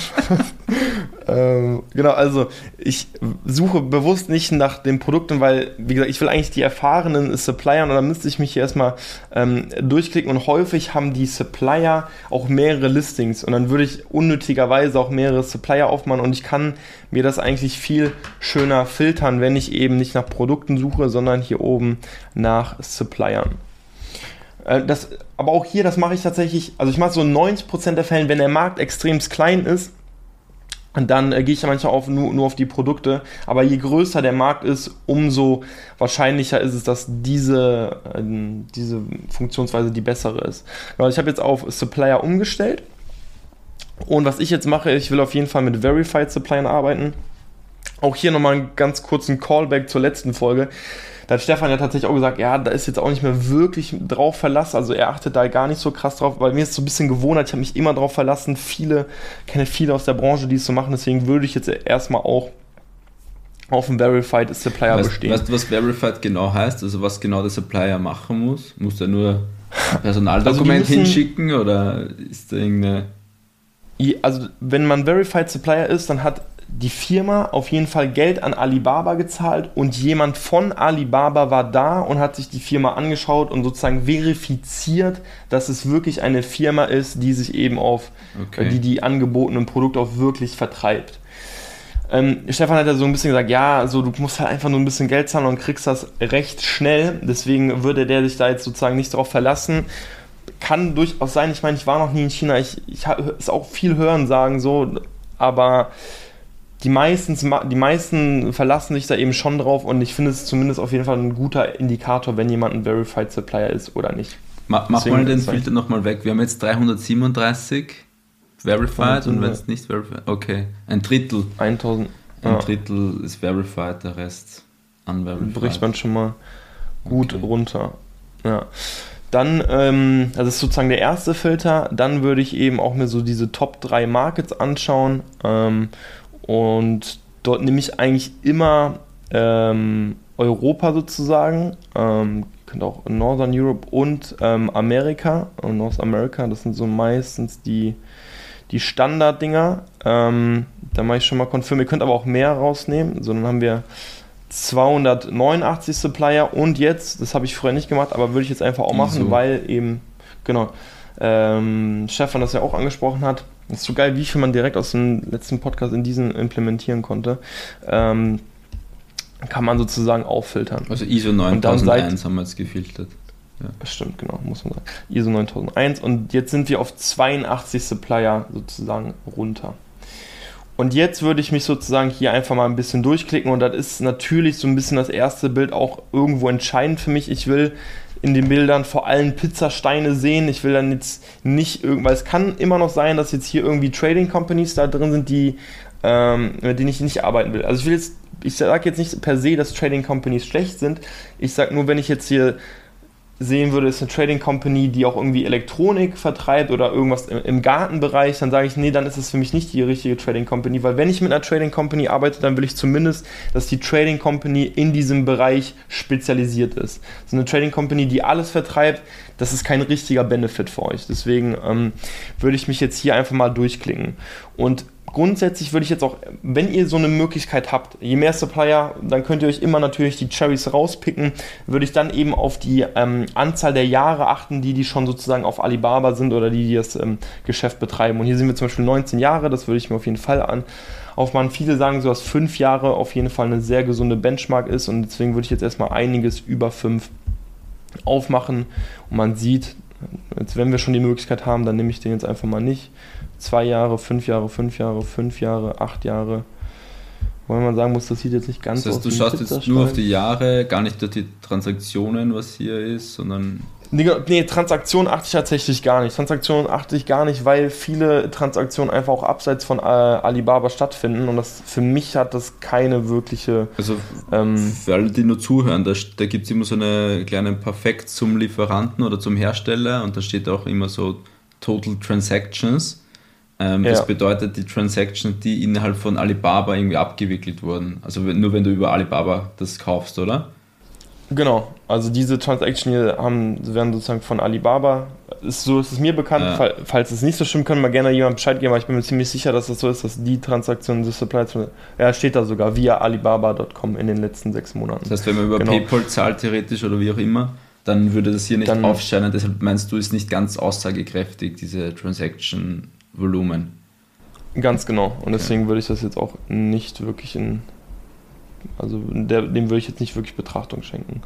Ähm, genau, also ich suche bewusst nicht nach den Produkten, weil, wie gesagt, ich will eigentlich die erfahrenen Supplier und dann müsste ich mich hier erstmal ähm, durchklicken und häufig haben die Supplier auch mehrere Listings und dann würde ich unnötigerweise auch mehrere Supplier aufmachen und ich kann mir das eigentlich viel schöner filtern, wenn ich eben nicht nach Produkten suche, sondern hier oben nach Suppliern. Äh, das, aber auch hier, das mache ich tatsächlich, also ich mache so 90% der Fällen, wenn der Markt extrem klein ist, dann äh, gehe ich manchmal auf, nur, nur auf die Produkte. Aber je größer der Markt ist, umso wahrscheinlicher ist es, dass diese, äh, diese Funktionsweise die bessere ist. Also ich habe jetzt auf Supplier umgestellt. Und was ich jetzt mache, ich will auf jeden Fall mit Verified Suppliern arbeiten. Auch hier nochmal einen ganz kurzen Callback zur letzten Folge. Da hat Stefan ja tatsächlich auch gesagt, ja, da ist jetzt auch nicht mehr wirklich drauf verlassen. Also er achtet da gar nicht so krass drauf, weil mir ist so ein bisschen Gewohnheit, ich habe mich immer drauf verlassen. Viele, kenne viele aus der Branche, die es so machen, deswegen würde ich jetzt erstmal auch auf einen Verified Supplier weißt, bestehen. Weißt du, was Verified genau heißt? Also was genau der Supplier machen muss? Muss er nur Personaldokument also hinschicken oder ist da irgendeine... Also wenn man Verified Supplier ist, dann hat die Firma auf jeden Fall Geld an Alibaba gezahlt und jemand von Alibaba war da und hat sich die Firma angeschaut und sozusagen verifiziert, dass es wirklich eine Firma ist, die sich eben auf, okay. die die angebotenen Produkte auch wirklich vertreibt. Ähm, Stefan hat ja so ein bisschen gesagt, ja, also du musst halt einfach nur ein bisschen Geld zahlen und kriegst das recht schnell. Deswegen würde der sich da jetzt sozusagen nicht darauf verlassen. Kann durchaus sein, ich meine, ich war noch nie in China, ich, ich ist auch viel hören sagen so, aber die meisten, die meisten verlassen sich da eben schon drauf und ich finde es zumindest auf jeden Fall ein guter Indikator, wenn jemand ein Verified Supplier ist oder nicht. Ma, mach Deswegen mal den Filter nochmal weg. Wir haben jetzt 337 Verified und wenn es nicht Verified, okay. Ein Drittel. 1000. Ein ja. Drittel ist Verified, der Rest unverified. Bricht man schon mal gut okay. runter. Ja. Dann, ähm, das ist sozusagen der erste Filter. Dann würde ich eben auch mir so diese Top 3 Markets anschauen. Ähm, und dort nehme ich eigentlich immer ähm, Europa sozusagen. Ähm, könnte auch Northern Europe und ähm, Amerika. Und North America, das sind so meistens die, die Standarddinger. Ähm, da mache ich schon mal Confirm. Ihr könnt aber auch mehr rausnehmen. So, dann haben wir 289 Supplier und jetzt, das habe ich früher nicht gemacht, aber würde ich jetzt einfach auch machen, ISO. weil eben, genau, ähm, Stefan das ja auch angesprochen hat. Das ist so geil, wie viel man direkt aus dem letzten Podcast in diesen implementieren konnte. Ähm, kann man sozusagen auffiltern. Also ISO 9001 haben wir jetzt gefiltert. Ja. Stimmt, genau, muss man sagen. ISO 9001 und jetzt sind wir auf 82 Supplier sozusagen runter. Und jetzt würde ich mich sozusagen hier einfach mal ein bisschen durchklicken und das ist natürlich so ein bisschen das erste Bild auch irgendwo entscheidend für mich. Ich will in den Bildern vor allem Pizzasteine sehen. Ich will dann jetzt nicht irgendwas. Es kann immer noch sein, dass jetzt hier irgendwie Trading Companies da drin sind, die ähm, mit denen ich nicht arbeiten will. Also ich will jetzt, ich sage jetzt nicht per se, dass Trading Companies schlecht sind. Ich sage nur, wenn ich jetzt hier sehen würde, ist eine Trading Company, die auch irgendwie Elektronik vertreibt oder irgendwas im Gartenbereich, dann sage ich, nee, dann ist es für mich nicht die richtige Trading Company, weil wenn ich mit einer Trading Company arbeite, dann will ich zumindest, dass die Trading Company in diesem Bereich spezialisiert ist. So eine Trading Company, die alles vertreibt, das ist kein richtiger Benefit für euch. Deswegen ähm, würde ich mich jetzt hier einfach mal durchklicken. Und grundsätzlich würde ich jetzt auch, wenn ihr so eine Möglichkeit habt, je mehr Supplier, dann könnt ihr euch immer natürlich die Cherries rauspicken, würde ich dann eben auf die ähm, Anzahl der Jahre achten, die die schon sozusagen auf Alibaba sind oder die, die das ähm, Geschäft betreiben. Und hier sind wir zum Beispiel 19 Jahre, das würde ich mir auf jeden Fall an aufmachen. Viele sagen so, dass fünf Jahre auf jeden Fall eine sehr gesunde Benchmark ist und deswegen würde ich jetzt erstmal einiges über fünf aufmachen und man sieht, jetzt wenn wir schon die Möglichkeit haben, dann nehme ich den jetzt einfach mal nicht zwei Jahre, fünf Jahre, fünf Jahre, fünf Jahre, acht Jahre. Weil man sagen muss, das sieht jetzt nicht ganz das heißt, aus. Du schaust jetzt nur auf die Jahre, gar nicht durch die Transaktionen, was hier ist, sondern. Nee, Transaktionen achte ich tatsächlich gar nicht. Transaktionen achte ich gar nicht, weil viele Transaktionen einfach auch abseits von äh, Alibaba stattfinden und das für mich hat das keine wirkliche. Also ähm, für alle, die nur zuhören, da, da gibt es immer so eine kleine Perfekt zum Lieferanten oder zum Hersteller und da steht auch immer so Total Transactions. Ähm, ja. Das bedeutet die Transactions, die innerhalb von Alibaba irgendwie abgewickelt wurden. Also nur wenn du über Alibaba das kaufst, oder? Genau, also diese Transactions hier haben, werden sozusagen von Alibaba, ist, so ist es mir bekannt, ja. fall, falls es nicht so stimmt, können wir gerne jemand Bescheid geben, weil ich bin mir ziemlich sicher, dass das so ist, dass die Transaktionen des Supply, ja steht da sogar, via alibaba.com in den letzten sechs Monaten. Das heißt, wenn man über genau. PayPal zahlt theoretisch oder wie auch immer, dann würde das hier nicht dann, aufscheinen, deshalb meinst du, ist nicht ganz aussagekräftig, diese Transaction Volumen. Ganz genau. Und deswegen würde ich das jetzt auch nicht wirklich in. Also der, dem würde ich jetzt nicht wirklich Betrachtung schenken.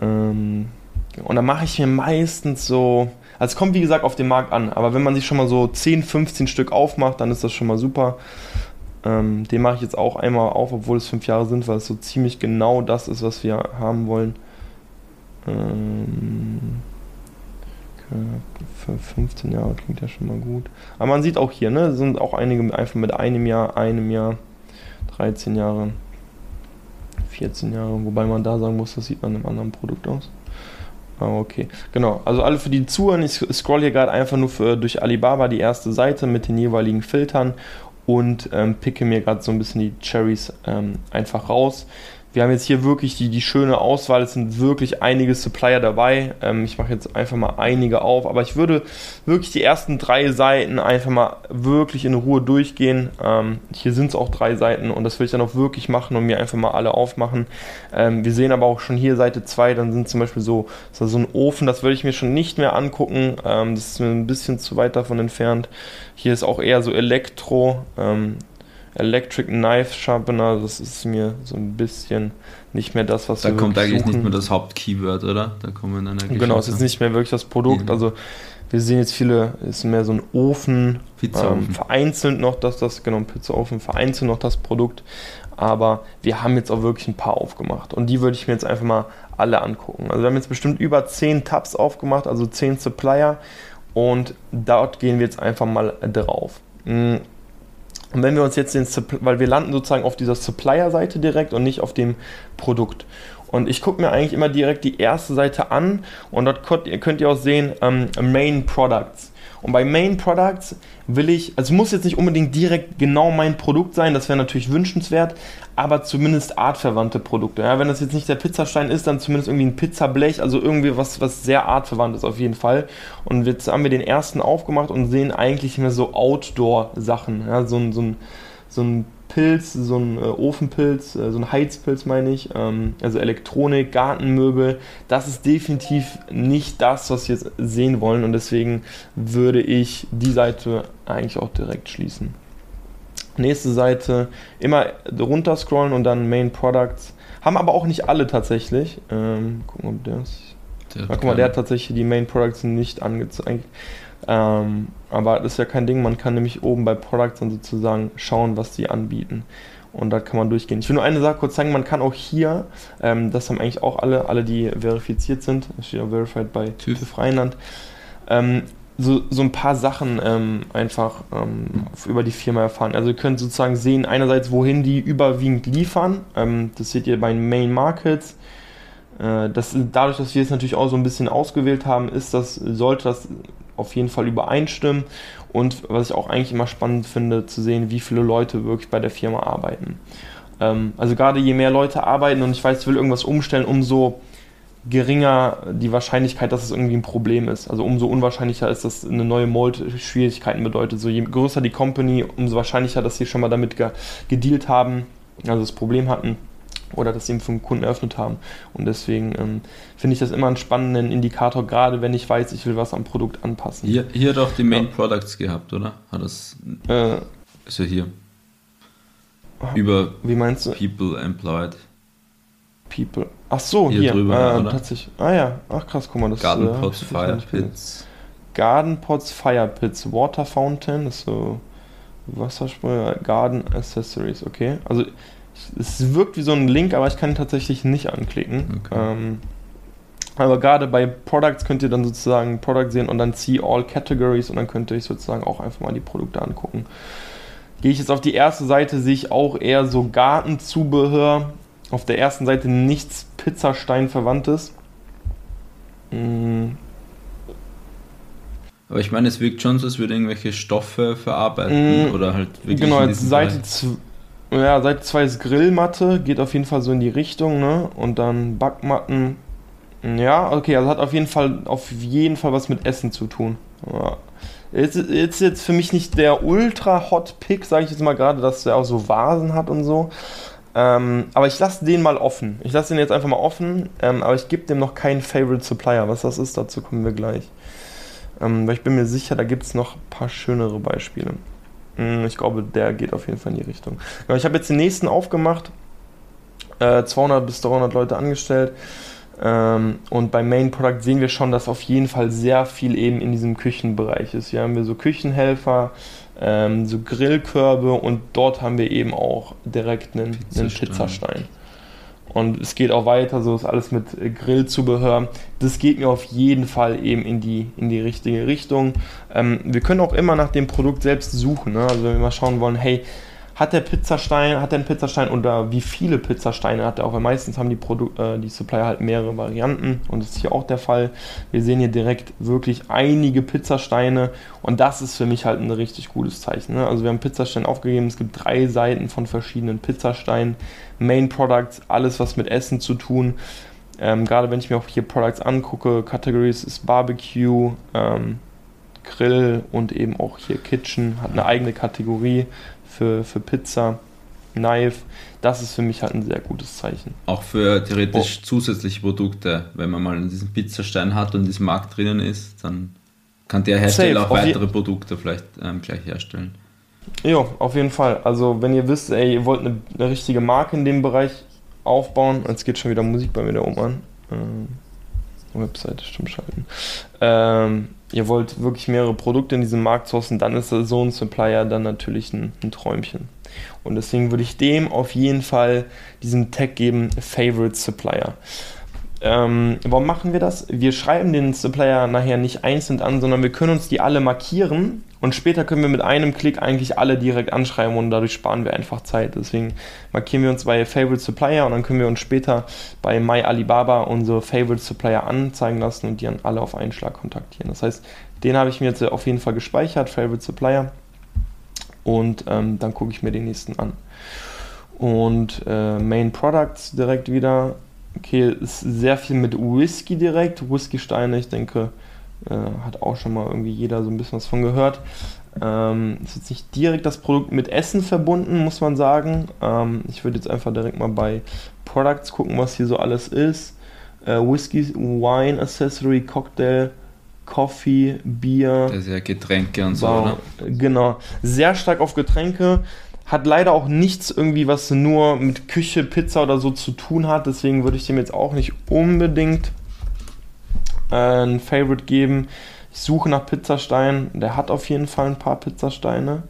Ähm, und dann mache ich mir meistens so. Also es kommt wie gesagt auf den Markt an, aber wenn man sich schon mal so 10, 15 Stück aufmacht, dann ist das schon mal super. Ähm, den mache ich jetzt auch einmal auf, obwohl es fünf Jahre sind, weil es so ziemlich genau das ist, was wir haben wollen. Ähm, für 15 Jahre klingt ja schon mal gut. Aber man sieht auch hier, ne, sind auch einige einfach mit einem Jahr, einem Jahr, 13 Jahre, 14 Jahre, wobei man da sagen muss, das sieht man im anderen Produkt aus. Aber okay, genau. Also alle für die zuhören, ich scroll hier gerade einfach nur für, durch Alibaba die erste Seite mit den jeweiligen Filtern und ähm, picke mir gerade so ein bisschen die Cherries ähm, einfach raus. Wir haben jetzt hier wirklich die, die schöne Auswahl. Es sind wirklich einige Supplier dabei. Ähm, ich mache jetzt einfach mal einige auf, aber ich würde wirklich die ersten drei Seiten einfach mal wirklich in Ruhe durchgehen. Ähm, hier sind es auch drei Seiten und das will ich dann auch wirklich machen und mir einfach mal alle aufmachen. Ähm, wir sehen aber auch schon hier Seite 2, dann sind zum Beispiel so, so ein Ofen, das würde ich mir schon nicht mehr angucken. Ähm, das ist mir ein bisschen zu weit davon entfernt. Hier ist auch eher so Elektro. Electric Knife Sharpener, das ist mir so ein bisschen nicht mehr das, was da wir Da kommt eigentlich suchen. nicht mehr das Hauptkeyword, oder? Da kommen dann Genau, es ist nicht mehr wirklich das Produkt. Ja. Also wir sehen jetzt viele, es ist mehr so ein Ofen, ähm, vereinzelt noch das, das, genau, Pizzaofen, vereinzelt noch das Produkt. Aber wir haben jetzt auch wirklich ein paar aufgemacht. Und die würde ich mir jetzt einfach mal alle angucken. Also wir haben jetzt bestimmt über 10 Tabs aufgemacht, also 10 Supplier. Und dort gehen wir jetzt einfach mal drauf. Und wenn wir uns jetzt den, weil wir landen sozusagen auf dieser Supplier-Seite direkt und nicht auf dem Produkt. Und ich gucke mir eigentlich immer direkt die erste Seite an und dort könnt ihr auch sehen ähm, Main Products. Und bei Main Products will ich, also muss jetzt nicht unbedingt direkt genau mein Produkt sein, das wäre natürlich wünschenswert, aber zumindest artverwandte Produkte. Ja, wenn das jetzt nicht der Pizzastein ist, dann zumindest irgendwie ein Pizzablech, also irgendwie was, was sehr artverwandt ist auf jeden Fall. Und jetzt haben wir den ersten aufgemacht und sehen eigentlich mehr so Outdoor-Sachen. Ja, so, so ein, so ein Pilz, so ein äh, Ofenpilz, äh, so ein Heizpilz meine ich, ähm, also Elektronik, Gartenmöbel, das ist definitiv nicht das, was wir jetzt sehen wollen und deswegen würde ich die Seite eigentlich auch direkt schließen. Nächste Seite, immer runter scrollen und dann Main Products. Haben aber auch nicht alle tatsächlich. Ähm, gucken, ob der ist. Der ah, guck mal, der hat tatsächlich die Main Products nicht angezeigt. Ähm, aber das ist ja kein Ding, man kann nämlich oben bei Products dann sozusagen schauen, was die anbieten. Und da kann man durchgehen. Ich will nur eine Sache kurz zeigen, man kann auch hier, ähm, das haben eigentlich auch alle, alle die verifiziert sind, das steht ja verified bei TÜV Rheinland, ähm, so, so ein paar Sachen ähm, einfach ähm, über die Firma erfahren. Also ihr könnt sozusagen sehen, einerseits, wohin die überwiegend liefern. Ähm, das seht ihr bei den Main Markets. Äh, das, dadurch, dass wir es natürlich auch so ein bisschen ausgewählt haben, ist das, sollte das auf jeden Fall übereinstimmen. Und was ich auch eigentlich immer spannend finde, zu sehen, wie viele Leute wirklich bei der Firma arbeiten. Ähm, also gerade je mehr Leute arbeiten und ich weiß, ich will irgendwas umstellen, umso geringer die Wahrscheinlichkeit, dass es irgendwie ein Problem ist. Also umso unwahrscheinlicher ist, dass eine neue Mold Schwierigkeiten bedeutet. So je größer die Company, umso wahrscheinlicher, dass sie schon mal damit ge gedealt haben, also das Problem hatten oder das eben vom Kunden eröffnet haben. Und deswegen ähm, finde ich das immer einen spannenden Indikator, gerade wenn ich weiß, ich will was am Produkt anpassen. Hier, hier auch die Main ja. Products gehabt, oder? Hat das. Äh, ist ja hier. Über wie meinst du? People Employed. People. Ach so, hier. hier. Drüber, äh, tatsächlich. Ah ja, ach krass, guck mal. Das Garden äh, Pots, Fire Pits. Garden Pots, Fire Pits, Water Fountain, das ist so Wassersprühe, Garden Accessories, okay. Also es wirkt wie so ein Link, aber ich kann ihn tatsächlich nicht anklicken. Okay. Ähm, aber gerade bei Products könnt ihr dann sozusagen Product sehen und dann See All Categories und dann könnt ihr euch sozusagen auch einfach mal die Produkte angucken. Gehe ich jetzt auf die erste Seite, sehe ich auch eher so Gartenzubehör. Auf der ersten Seite nichts Pizzastein verwandtes. Mhm. Aber ich meine, es wirkt schon so, als würde irgendwelche Stoffe verarbeiten mhm. oder halt wirklich. Genau, jetzt Seite 2 ja, Seite 2 ist Grillmatte, geht auf jeden Fall so in die Richtung, ne? Und dann Backmatten. Ja, okay, also hat auf jeden Fall auf jeden Fall was mit Essen zu tun. Ja. Jetzt, ist jetzt für mich nicht der ultra hot Pick, sage ich jetzt mal gerade, dass er auch so Vasen hat und so. Ähm, aber ich lasse den mal offen. Ich lasse den jetzt einfach mal offen, ähm, aber ich gebe dem noch keinen Favorite Supplier. Was das ist, dazu kommen wir gleich. Ähm, weil ich bin mir sicher, da gibt es noch ein paar schönere Beispiele. Hm, ich glaube, der geht auf jeden Fall in die Richtung. Ich habe jetzt den nächsten aufgemacht. 200 äh, bis 300 Leute angestellt. Ähm, und beim Main Product sehen wir schon, dass auf jeden Fall sehr viel eben in diesem Küchenbereich ist. Hier haben wir so Küchenhelfer, ähm, so Grillkörbe und dort haben wir eben auch direkt einen, einen Pizzastein. Und es geht auch weiter, so ist alles mit Grillzubehör. Das geht mir auf jeden Fall eben in die, in die richtige Richtung. Ähm, wir können auch immer nach dem Produkt selbst suchen. Ne? Also wenn wir mal schauen wollen, hey, hat der Pizzastein, hat der einen Pizzastein oder wie viele Pizzasteine hat er auch, weil meistens haben die, Produ äh, die Supplier halt mehrere Varianten und das ist hier auch der Fall. Wir sehen hier direkt wirklich einige Pizzasteine und das ist für mich halt ein richtig gutes Zeichen. Ne? Also wir haben Pizzastein aufgegeben, es gibt drei Seiten von verschiedenen Pizzasteinen, Main Products, alles was mit Essen zu tun. Ähm, Gerade wenn ich mir auch hier Products angucke, Categories ist Barbecue, ähm, Grill und eben auch hier Kitchen, hat eine eigene Kategorie für, für Pizza, Knife. Das ist für mich halt ein sehr gutes Zeichen. Auch für theoretisch oh. zusätzliche Produkte, wenn man mal diesen Pizzastein hat und in diesem Markt drinnen ist, dann kann der Hersteller Safe. auch weitere Produkte vielleicht ähm, gleich herstellen. Ja, auf jeden Fall. Also wenn ihr wisst, ey, ihr wollt eine, eine richtige Marke in dem Bereich aufbauen, jetzt geht schon wieder Musik bei mir da oben an. Ähm, Webseite stimmt schalten. Ähm, ihr wollt wirklich mehrere Produkte in diesem Markt sourcen, dann ist so ein Supplier dann natürlich ein, ein Träumchen. Und deswegen würde ich dem auf jeden Fall diesen Tag geben, Favorite Supplier. Ähm, warum machen wir das? Wir schreiben den Supplier nachher nicht einzeln an, sondern wir können uns die alle markieren und später können wir mit einem Klick eigentlich alle direkt anschreiben und dadurch sparen wir einfach Zeit. Deswegen markieren wir uns bei Favorite Supplier und dann können wir uns später bei My Alibaba unsere Favorite Supplier anzeigen lassen und die dann alle auf einen Schlag kontaktieren. Das heißt, den habe ich mir jetzt auf jeden Fall gespeichert, Favorite Supplier. Und ähm, dann gucke ich mir den nächsten an. Und äh, Main Products direkt wieder. Okay, ist sehr viel mit Whisky direkt. Whisky-Steine, ich denke, äh, hat auch schon mal irgendwie jeder so ein bisschen was von gehört. Ähm, ist jetzt nicht direkt das Produkt mit Essen verbunden, muss man sagen. Ähm, ich würde jetzt einfach direkt mal bei Products gucken, was hier so alles ist. Äh, Whisky, Wine, Accessory, Cocktail, Coffee, Bier. Ist ja Getränke und so, oder? Genau. Sehr stark auf Getränke. Hat leider auch nichts irgendwie, was nur mit Küche, Pizza oder so zu tun hat. Deswegen würde ich dem jetzt auch nicht unbedingt äh, ein Favorite geben. Ich suche nach Pizzasteinen. Der hat auf jeden Fall ein paar Pizzasteine.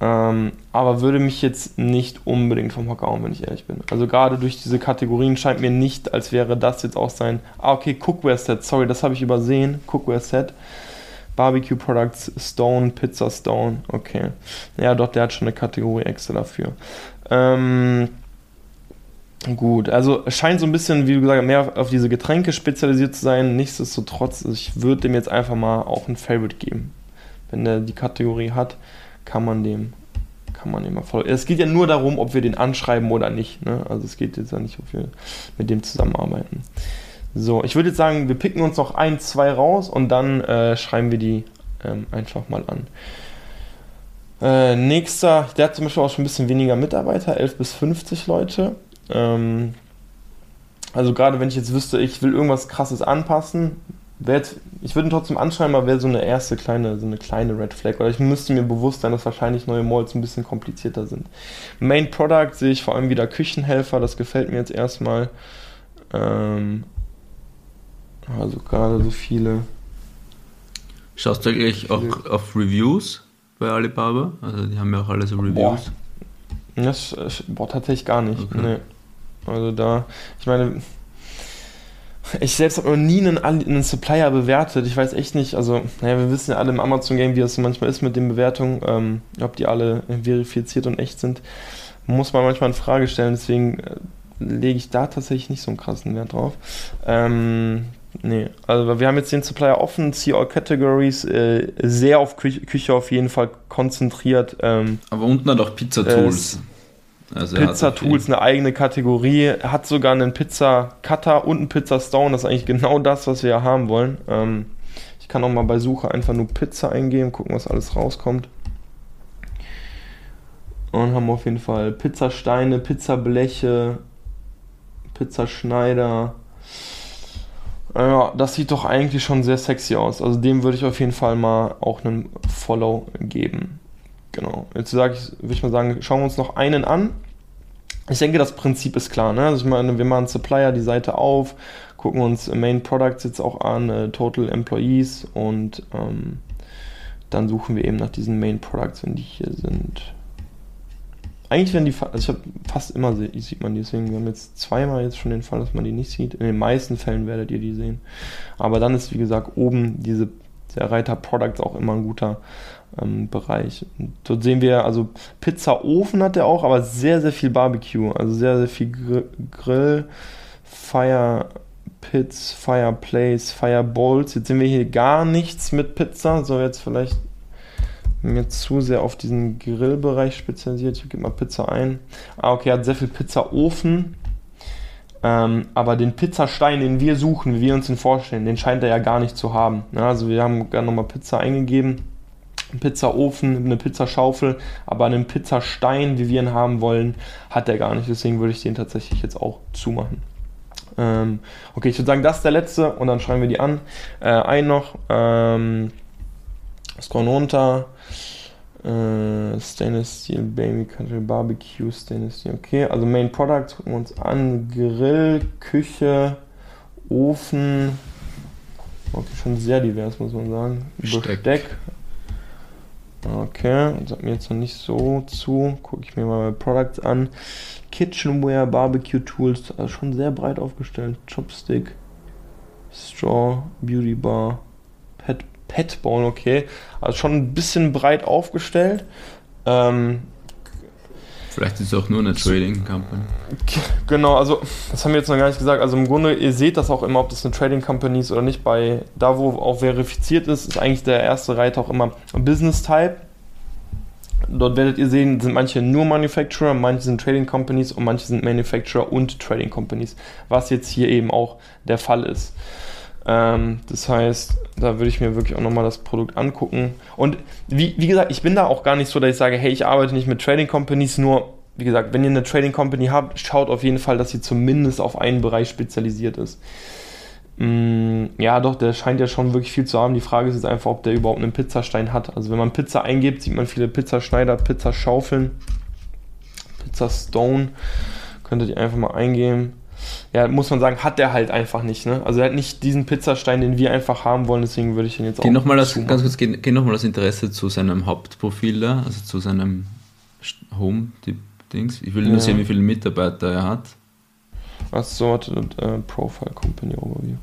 Ähm, aber würde mich jetzt nicht unbedingt vom Hocker hauen, wenn ich ehrlich bin. Also gerade durch diese Kategorien scheint mir nicht, als wäre das jetzt auch sein. Ah, okay, Cookware Set. Sorry, das habe ich übersehen. Cookware Set. Barbecue Products Stone, Pizza Stone. Okay. Ja, doch, der hat schon eine Kategorie extra dafür. Ähm, Gut, also scheint so ein bisschen, wie du gesagt hast, mehr auf diese Getränke spezialisiert zu sein. Nichtsdestotrotz, ich würde dem jetzt einfach mal auch ein Favorite geben. Wenn er die Kategorie hat, kann man dem, kann man dem mal folgen. Es geht ja nur darum, ob wir den anschreiben oder nicht. Ne? Also es geht jetzt ja nicht, ob wir mit dem zusammenarbeiten. So, ich würde jetzt sagen, wir picken uns noch ein, zwei raus und dann äh, schreiben wir die ähm, einfach mal an. Äh, nächster, der hat zum Beispiel auch schon ein bisschen weniger Mitarbeiter, 11 bis 50 Leute. Ähm, also gerade wenn ich jetzt wüsste, ich will irgendwas krasses anpassen, jetzt, ich würde ihn trotzdem anschreiben, aber wäre so eine erste kleine, so eine kleine Red Flag. Oder ich müsste mir bewusst sein, dass wahrscheinlich neue Molds ein bisschen komplizierter sind. Main Product sehe ich vor allem wieder Küchenhelfer, das gefällt mir jetzt erstmal. Ähm, also gerade so viele. Schaust du eigentlich auch auf Reviews bei Alibaba? Also die haben ja auch alle so Reviews. Boah. Das, boah, tatsächlich gar nicht. Okay. Nee. Also da, ich meine, ich selbst habe noch nie einen, einen, Supplier bewertet. Ich weiß echt nicht, also, naja, wir wissen ja alle im Amazon-Game, wie das manchmal ist mit den Bewertungen, ähm, ob die alle verifiziert und echt sind. Muss man manchmal in Frage stellen, deswegen äh, lege ich da tatsächlich nicht so einen krassen Wert drauf. Ähm, nee, also wir haben jetzt den Supplier offen, See All Categories, äh, sehr auf Küche, Küche auf jeden Fall konzentriert. Ähm, Aber unten hat auch Pizza Tools. Äh, also Pizza Tools eine eigene Kategorie, hat sogar einen Pizza Cutter und einen Pizza Stone. Das ist eigentlich genau das, was wir ja haben wollen. Ähm, ich kann auch mal bei Suche einfach nur Pizza eingeben, gucken, was alles rauskommt. Und haben auf jeden Fall Pizzasteine, Pizzableche, Pizzaschneider. Ja, das sieht doch eigentlich schon sehr sexy aus. Also dem würde ich auf jeden Fall mal auch einen Follow geben. Genau. Jetzt sage ich, würde ich mal sagen, schauen wir uns noch einen an. Ich denke, das Prinzip ist klar. Ne? Also ich meine, wir machen Supplier die Seite auf, gucken uns Main Products jetzt auch an, äh, Total Employees und ähm, dann suchen wir eben nach diesen Main Products, wenn die hier sind. Eigentlich werden die, also ich fast immer sieht man die, deswegen wir haben jetzt zweimal jetzt schon den Fall, dass man die nicht sieht. In den meisten Fällen werdet ihr die sehen. Aber dann ist wie gesagt oben diese der Reiter Products auch immer ein guter ähm, Bereich. Und dort sehen wir, also Pizza Ofen hat er auch, aber sehr, sehr viel Barbecue. Also sehr, sehr viel Gr Grill, Fire Pits, Fireplace, Fireballs. Jetzt sehen wir hier gar nichts mit Pizza. So, jetzt vielleicht mir zu sehr auf diesen Grillbereich spezialisiert. Ich gebe mal Pizza ein. Ah, okay, hat sehr viel Pizzaofen. Ähm, aber den Pizzastein, den wir suchen, wie wir uns den vorstellen, den scheint er ja gar nicht zu haben. Ja, also wir haben gerade nochmal Pizza eingegeben. Ein Pizzaofen, eine Pizzaschaufel, aber einen Pizzastein, wie wir ihn haben wollen, hat er gar nicht. Deswegen würde ich den tatsächlich jetzt auch zumachen. Ähm, okay, ich würde sagen, das ist der letzte und dann schreiben wir die an. Äh, ein noch. Ähm, scrollen runter. Äh, Stainless Steel Baby Country Barbecue Stainless Steel. Okay, also Main Product gucken wir uns an. Grill, Küche, Ofen. Okay, schon sehr divers, muss man sagen. Besteck. Besteck. Okay, sagt mir jetzt noch nicht so zu. Gucke ich mir mal Products an. Kitchenware, Barbecue Tools, also schon sehr breit aufgestellt. Chopstick, Straw, Beauty Bar, Pet Petball, okay. Also schon ein bisschen breit aufgestellt. Ähm, Vielleicht ist es auch nur eine Trading Company. Genau, also das haben wir jetzt noch gar nicht gesagt. Also im Grunde, ihr seht das auch immer, ob das eine Trading Company ist oder nicht. Bei da, wo auch verifiziert ist, ist eigentlich der erste Reiter auch immer Business Type. Dort werdet ihr sehen, sind manche nur Manufacturer, manche sind Trading Companies und manche sind Manufacturer und Trading Companies, was jetzt hier eben auch der Fall ist. Ähm, das heißt, da würde ich mir wirklich auch nochmal das Produkt angucken. Und wie, wie gesagt, ich bin da auch gar nicht so, dass ich sage, hey, ich arbeite nicht mit Trading Companies, nur, wie gesagt, wenn ihr eine Trading Company habt, schaut auf jeden Fall, dass sie zumindest auf einen Bereich spezialisiert ist. Mm, ja, doch, der scheint ja schon wirklich viel zu haben. Die Frage ist jetzt einfach, ob der überhaupt einen Pizzastein hat. Also wenn man Pizza eingibt, sieht man viele Pizzaschneider, Pizzaschaufeln, Pizzastone. Könntet ihr einfach mal eingeben ja, muss man sagen, hat der halt einfach nicht. Ne? Also er hat nicht diesen Pizzastein, den wir einfach haben wollen, deswegen würde ich ihn jetzt geh auch. Noch mal das, ganz kurz, geh, geh nochmal das Interesse zu seinem Hauptprofil da, also zu seinem Home-Dings. Ich will nur ja. sehen, wie viele Mitarbeiter er hat. Achso, warte, äh, Profile Company Overview.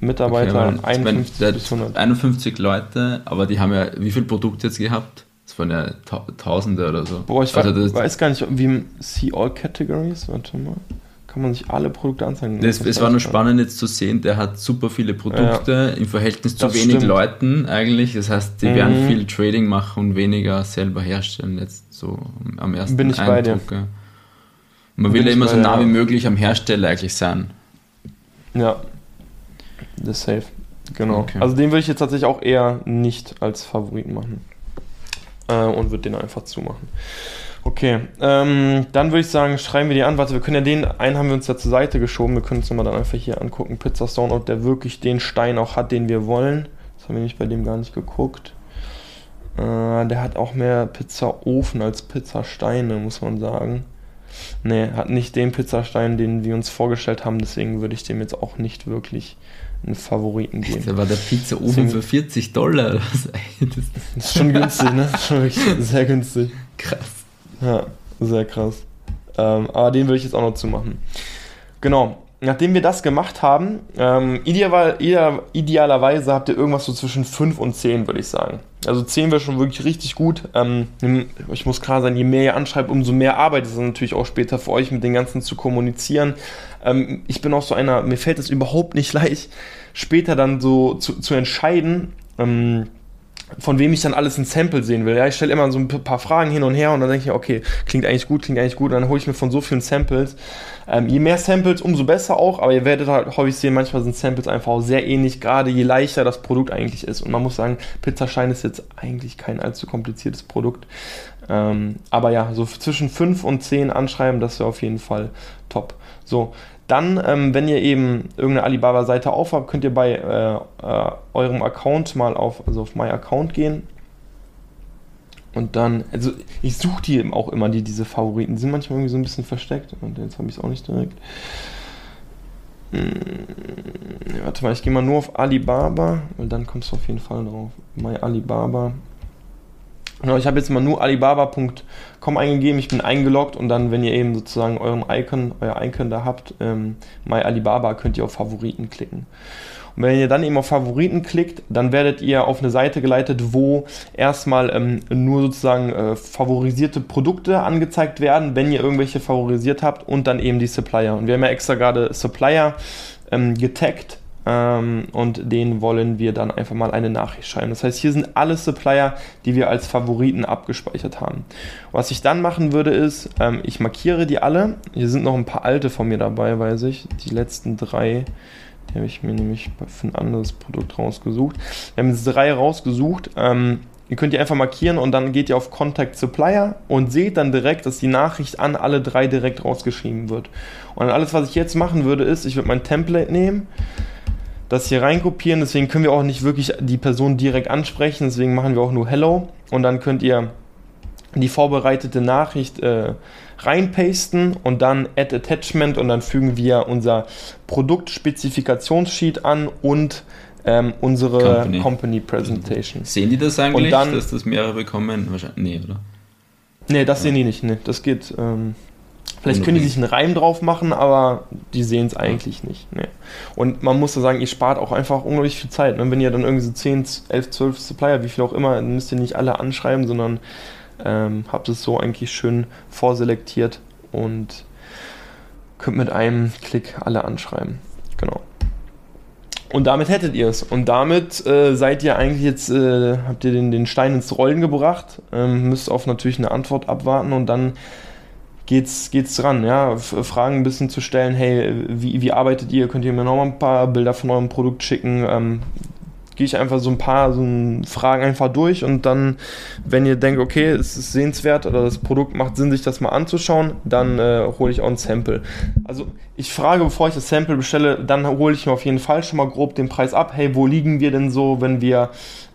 Mitarbeiter okay, 51 meine, bis 100. 51 Leute, aber die haben ja wie viele Produkte jetzt gehabt? Das waren ja Tausende oder so. Boah, ich also weiß gar nicht, wie See All Categories, warte mal kann man sich alle Produkte anzeigen. Es, es war nur spannend jetzt zu sehen, der hat super viele Produkte ja. im Verhältnis zu das wenig stimmt. Leuten eigentlich. Das heißt, die mhm. werden viel Trading machen und weniger selber herstellen, jetzt so am ersten Bin ich Eindruck. Bei dir. Man will ja immer so nah wie möglich am Hersteller eigentlich sein. Ja, das ist safe. Genau. Okay. Also den würde ich jetzt tatsächlich auch eher nicht als Favoriten machen. Äh, und würde den einfach zumachen. Okay, ähm, dann würde ich sagen, schreiben wir die an. Warte, wir können ja den, einen haben wir uns ja zur Seite geschoben. Wir können uns nochmal dann einfach hier angucken. Pizza Stone, ob der wirklich den Stein auch hat, den wir wollen. Das haben wir nämlich bei dem gar nicht geguckt. Äh, der hat auch mehr Pizzaofen als Pizzasteine, muss man sagen. Ne, hat nicht den Pizzastein, den wir uns vorgestellt haben. Deswegen würde ich dem jetzt auch nicht wirklich einen Favoriten geben. Da war der Pizzaofen für 40 Dollar. Das ist schon günstig, ne? Schon wirklich sehr günstig. Krass. Ja, sehr krass. Ähm, aber den würde ich jetzt auch noch zumachen. Genau. Nachdem wir das gemacht haben, ähm, ideal, ideal, idealerweise habt ihr irgendwas so zwischen 5 und 10, würde ich sagen. Also 10 wäre schon wirklich richtig gut. Ähm, ich muss klar sein, je mehr ihr anschreibt, umso mehr Arbeit ist es natürlich auch später für euch, mit den Ganzen zu kommunizieren. Ähm, ich bin auch so einer, mir fällt es überhaupt nicht leicht, später dann so zu, zu entscheiden, ähm, von wem ich dann alles ein Sample sehen will. Ja, ich stelle immer so ein paar Fragen hin und her und dann denke ich, okay, klingt eigentlich gut, klingt eigentlich gut. Und dann hole ich mir von so vielen Samples. Ähm, je mehr Samples, umso besser auch, aber ihr werdet halt häufig sehen, manchmal sind Samples einfach auch sehr ähnlich, gerade je leichter das Produkt eigentlich ist. Und man muss sagen, Pizzaschein ist jetzt eigentlich kein allzu kompliziertes Produkt. Ähm, aber ja, so zwischen 5 und 10 anschreiben, das wäre auf jeden Fall top. So, dann, ähm, wenn ihr eben irgendeine Alibaba-Seite aufhabt, könnt ihr bei äh, äh, eurem Account mal auf, also auf My Account gehen. Und dann, also ich suche die eben auch immer, die diese Favoriten die sind manchmal irgendwie so ein bisschen versteckt. Und jetzt habe ich es auch nicht direkt. Hm, warte mal, ich gehe mal nur auf Alibaba und dann kommst du auf jeden Fall drauf. My Alibaba. Ich habe jetzt mal nur alibaba.com eingegeben, ich bin eingeloggt und dann, wenn ihr eben sozusagen euren Icon, euer Icon da habt, ähm, My Alibaba, könnt ihr auf Favoriten klicken. Und wenn ihr dann eben auf Favoriten klickt, dann werdet ihr auf eine Seite geleitet, wo erstmal ähm, nur sozusagen äh, favorisierte Produkte angezeigt werden, wenn ihr irgendwelche favorisiert habt und dann eben die Supplier. Und wir haben ja extra gerade Supplier ähm, getaggt ähm, und denen wollen wir dann einfach mal eine Nachricht schreiben. Das heißt, hier sind alle Supplier, die wir als Favoriten abgespeichert haben. Was ich dann machen würde, ist, ähm, ich markiere die alle. Hier sind noch ein paar alte von mir dabei, weiß ich. Die letzten drei, die habe ich mir nämlich für ein anderes Produkt rausgesucht. Wir haben jetzt drei rausgesucht. Ähm, Ihr könnt die einfach markieren und dann geht ihr auf Contact Supplier und seht dann direkt, dass die Nachricht an alle drei direkt rausgeschrieben wird. Und alles, was ich jetzt machen würde, ist, ich würde mein Template nehmen, das hier reinkopieren. Deswegen können wir auch nicht wirklich die Person direkt ansprechen. Deswegen machen wir auch nur Hello. Und dann könnt ihr die vorbereitete Nachricht äh, reinpasten und dann Add Attachment und dann fügen wir unser Produktspezifiktionssheet an und ähm, unsere Company. Company. Presentation. Sehen die das eigentlich, dann, dass das mehrere bekommen? Wahrscheinlich, nee, oder? Nee, das ja. sehen die nicht. Nee, das geht. Ähm, Vielleicht können die sich einen Reim drauf machen, aber die sehen es eigentlich nicht. Nee. Und man muss da sagen, ihr spart auch einfach unglaublich viel Zeit. Ne? Wenn ihr dann irgendwie so 10, 11, 12 Supplier, wie viel auch immer, dann müsst ihr nicht alle anschreiben, sondern ähm, habt es so eigentlich schön vorselektiert und könnt mit einem Klick alle anschreiben. Genau. Und damit hättet ihr es. Und damit äh, seid ihr eigentlich jetzt, äh, habt ihr den, den Stein ins Rollen gebracht, ähm, müsst auf natürlich eine Antwort abwarten und dann geht's, geht's dran, ja, Fragen ein bisschen zu stellen, hey, wie, wie arbeitet ihr? Könnt ihr mir nochmal ein paar Bilder von eurem Produkt schicken? Ähm, gehe ich einfach so ein paar so ein Fragen einfach durch und dann, wenn ihr denkt, okay, es ist sehenswert oder das Produkt macht Sinn, sich das mal anzuschauen, dann äh, hole ich auch ein Sample. Also ich frage, bevor ich das Sample bestelle, dann hole ich mir auf jeden Fall schon mal grob den Preis ab. Hey, wo liegen wir denn so, wenn wir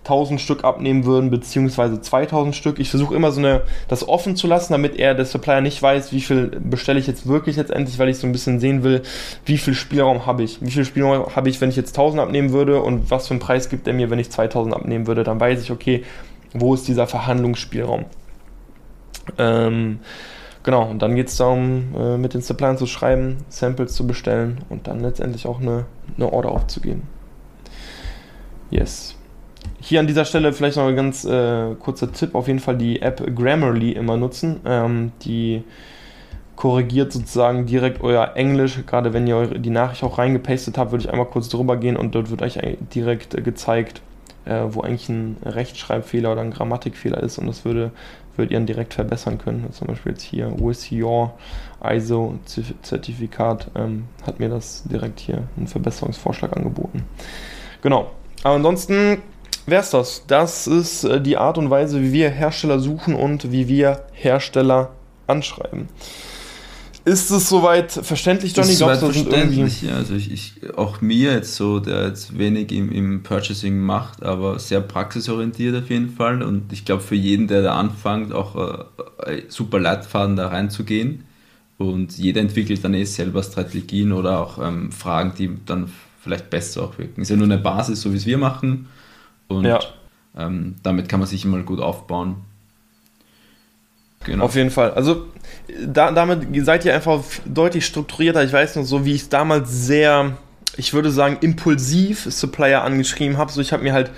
1000 Stück abnehmen würden, beziehungsweise 2000 Stück. Ich versuche immer so eine, das offen zu lassen, damit er, der Supplier nicht weiß, wie viel bestelle ich jetzt wirklich letztendlich, weil ich so ein bisschen sehen will, wie viel Spielraum habe ich. Wie viel Spielraum habe ich, wenn ich jetzt 1000 abnehmen würde und was für einen Preis gibt er mir, wenn ich 2000 abnehmen würde. Dann weiß ich, okay, wo ist dieser Verhandlungsspielraum. Ähm, genau, und dann geht es darum, äh, mit den Suppliern zu schreiben, Samples zu bestellen und dann letztendlich auch eine, eine Order aufzugeben. Yes. Hier an dieser Stelle vielleicht noch ein ganz äh, kurzer Tipp, auf jeden Fall die App Grammarly immer nutzen. Ähm, die korrigiert sozusagen direkt euer Englisch. Gerade wenn ihr die Nachricht auch reingepastet habt, würde ich einmal kurz drüber gehen und dort wird euch direkt äh, gezeigt, äh, wo eigentlich ein Rechtschreibfehler oder ein Grammatikfehler ist und das würde, würdet ihr dann direkt verbessern können. Zum Beispiel jetzt hier with your ISO-Zertifikat ähm, hat mir das direkt hier einen Verbesserungsvorschlag angeboten. Genau. Aber ansonsten wäre es das. Das ist äh, die Art und Weise, wie wir Hersteller suchen und wie wir Hersteller anschreiben. Ist es soweit verständlich, Johnny? Ist soweit verständlich, ja. Also ich, ich, auch mir jetzt so, der jetzt wenig im, im Purchasing macht, aber sehr praxisorientiert auf jeden Fall. Und ich glaube für jeden, der da anfängt, auch äh, super Leitfaden da reinzugehen. Und jeder entwickelt dann eh selber Strategien oder auch ähm, Fragen, die dann vielleicht besser auch wirken. Ist ja nur eine Basis, so wie es wir machen. Und ja. ähm, damit kann man sich immer gut aufbauen. Genau. Auf jeden Fall. Also da, damit seid ihr einfach deutlich strukturierter. Ich weiß noch so, wie ich es damals sehr, ich würde sagen, impulsiv Supplier angeschrieben habe. So, ich habe mir halt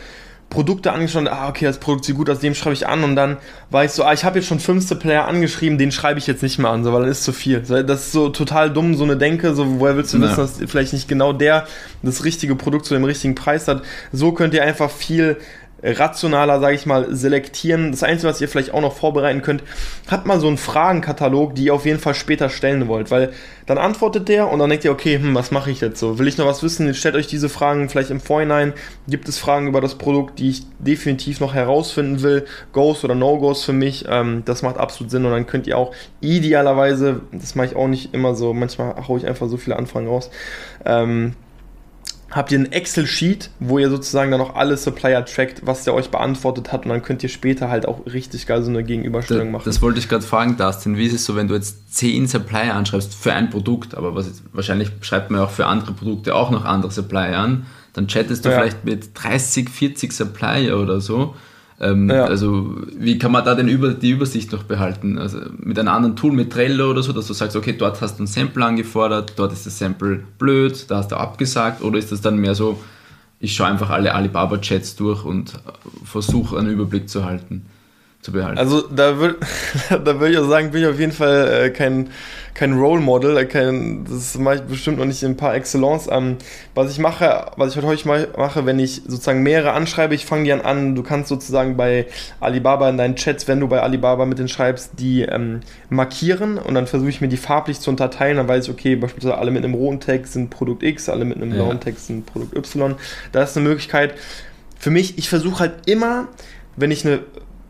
Produkte angeschaut, ah, okay, das Produkt sieht gut aus, dem schreibe ich an und dann war ich so, ah, ich habe jetzt schon fünfte Player angeschrieben, den schreibe ich jetzt nicht mehr an, so, weil dann ist zu viel. Das ist so total dumm, so eine Denke, so, woher willst du ja. wissen, dass vielleicht nicht genau der das richtige Produkt zu dem richtigen Preis hat. So könnt ihr einfach viel rationaler, sage ich mal, selektieren. Das Einzige, was ihr vielleicht auch noch vorbereiten könnt, habt mal so einen Fragenkatalog, die ihr auf jeden Fall später stellen wollt, weil dann antwortet der und dann denkt ihr, okay, hm, was mache ich jetzt so? Will ich noch was wissen? Stellt euch diese Fragen vielleicht im Vorhinein. Gibt es Fragen über das Produkt, die ich definitiv noch herausfinden will? Goes oder No-Goes für mich? Ähm, das macht absolut Sinn und dann könnt ihr auch idealerweise, das mache ich auch nicht immer so, manchmal haue ich einfach so viele Anfragen raus, ähm, habt ihr ein Excel-Sheet, wo ihr sozusagen dann auch alle Supplier trackt, was der euch beantwortet hat und dann könnt ihr später halt auch richtig geil so eine Gegenüberstellung da, machen. Das wollte ich gerade fragen, Dustin, wie ist es so, wenn du jetzt 10 Supplier anschreibst für ein Produkt, aber was wahrscheinlich schreibt man ja auch für andere Produkte auch noch andere Supplier an, dann chattest du ja. vielleicht mit 30, 40 Supplier oder so ähm, ja. Also wie kann man da denn über, die Übersicht noch behalten? Also mit einem anderen Tool, mit Trello oder so, dass du sagst, okay, dort hast du ein Sample angefordert, dort ist das Sample blöd, da hast du abgesagt oder ist das dann mehr so, ich schaue einfach alle Alibaba-Chats durch und versuche einen Überblick zu halten zu behalten. Also da würde da würd ich auch sagen, bin ich auf jeden Fall äh, kein, kein Role Model, äh, kein, das mache ich bestimmt noch nicht in ein paar Excellence. Ähm, was ich mache, was ich heute mache, wenn ich sozusagen mehrere anschreibe, ich fange die an an, du kannst sozusagen bei Alibaba in deinen Chats, wenn du bei Alibaba mit denen schreibst, die ähm, markieren und dann versuche ich mir die farblich zu unterteilen, dann weiß ich, okay, beispielsweise alle mit einem roten Text sind Produkt X, alle mit einem blauen ja. Text sind Produkt Y. Da ist eine Möglichkeit. Für mich, ich versuche halt immer, wenn ich eine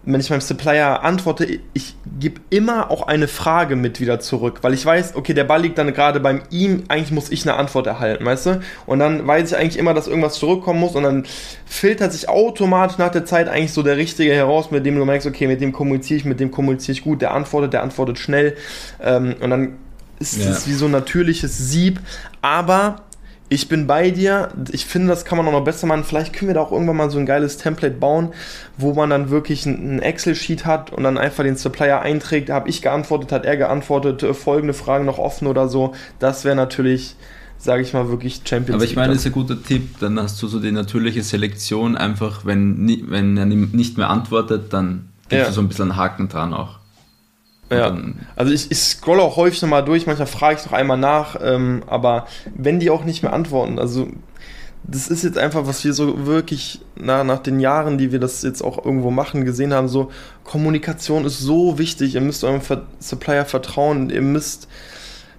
wenn ich meinem Supplier antworte, ich gebe immer auch eine Frage mit wieder zurück, weil ich weiß, okay, der Ball liegt dann gerade beim ihm, eigentlich muss ich eine Antwort erhalten, weißt du? Und dann weiß ich eigentlich immer, dass irgendwas zurückkommen muss und dann filtert sich automatisch nach der Zeit eigentlich so der Richtige heraus, mit dem du merkst, okay, mit dem kommuniziere ich, mit dem kommuniziere ich gut, der antwortet, der antwortet schnell ähm, und dann ist es ja. wie so ein natürliches Sieb, aber ich bin bei dir. Ich finde, das kann man auch noch besser machen. Vielleicht können wir da auch irgendwann mal so ein geiles Template bauen, wo man dann wirklich ein Excel-Sheet hat und dann einfach den Supplier einträgt. Habe ich geantwortet, hat er geantwortet, äh, folgende Fragen noch offen oder so. Das wäre natürlich, sage ich mal, wirklich Champions Aber ich meine, das ist ein guter Tipp. Dann hast du so die natürliche Selektion. Einfach, wenn, wenn er nicht mehr antwortet, dann gibst ja. du so ein bisschen einen Haken dran auch. Ja, also ich, ich scrolle auch häufig nochmal durch, manchmal frage ich noch einmal nach, ähm, aber wenn die auch nicht mehr antworten, also das ist jetzt einfach, was wir so wirklich na, nach den Jahren, die wir das jetzt auch irgendwo machen, gesehen haben, so Kommunikation ist so wichtig, ihr müsst eurem Supplier vertrauen, ihr müsst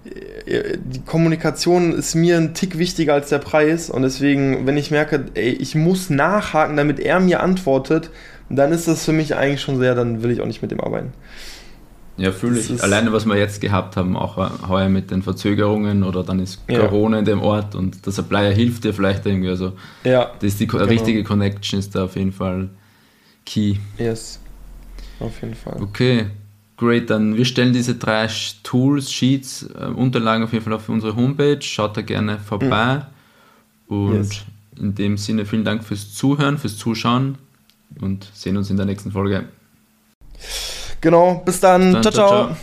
die Kommunikation ist mir ein Tick wichtiger als der Preis. Und deswegen, wenn ich merke, ey, ich muss nachhaken, damit er mir antwortet, dann ist das für mich eigentlich schon sehr, dann will ich auch nicht mit dem arbeiten. Ja, fühle ich. Alleine, was wir jetzt gehabt haben, auch heuer mit den Verzögerungen oder dann ist ja. Corona in dem Ort und der Supplier hilft dir vielleicht irgendwie. Also, ja, das ist die genau. richtige Connection ist da auf jeden Fall key. Yes, auf jeden Fall. Okay, great. Dann wir stellen diese drei Tools, Sheets, äh, Unterlagen auf jeden Fall auf unsere Homepage. Schaut da gerne vorbei. Mhm. Und yes. in dem Sinne vielen Dank fürs Zuhören, fürs Zuschauen und sehen uns in der nächsten Folge. Genau, bis dann. Bis dann ciao, ciao. ciao.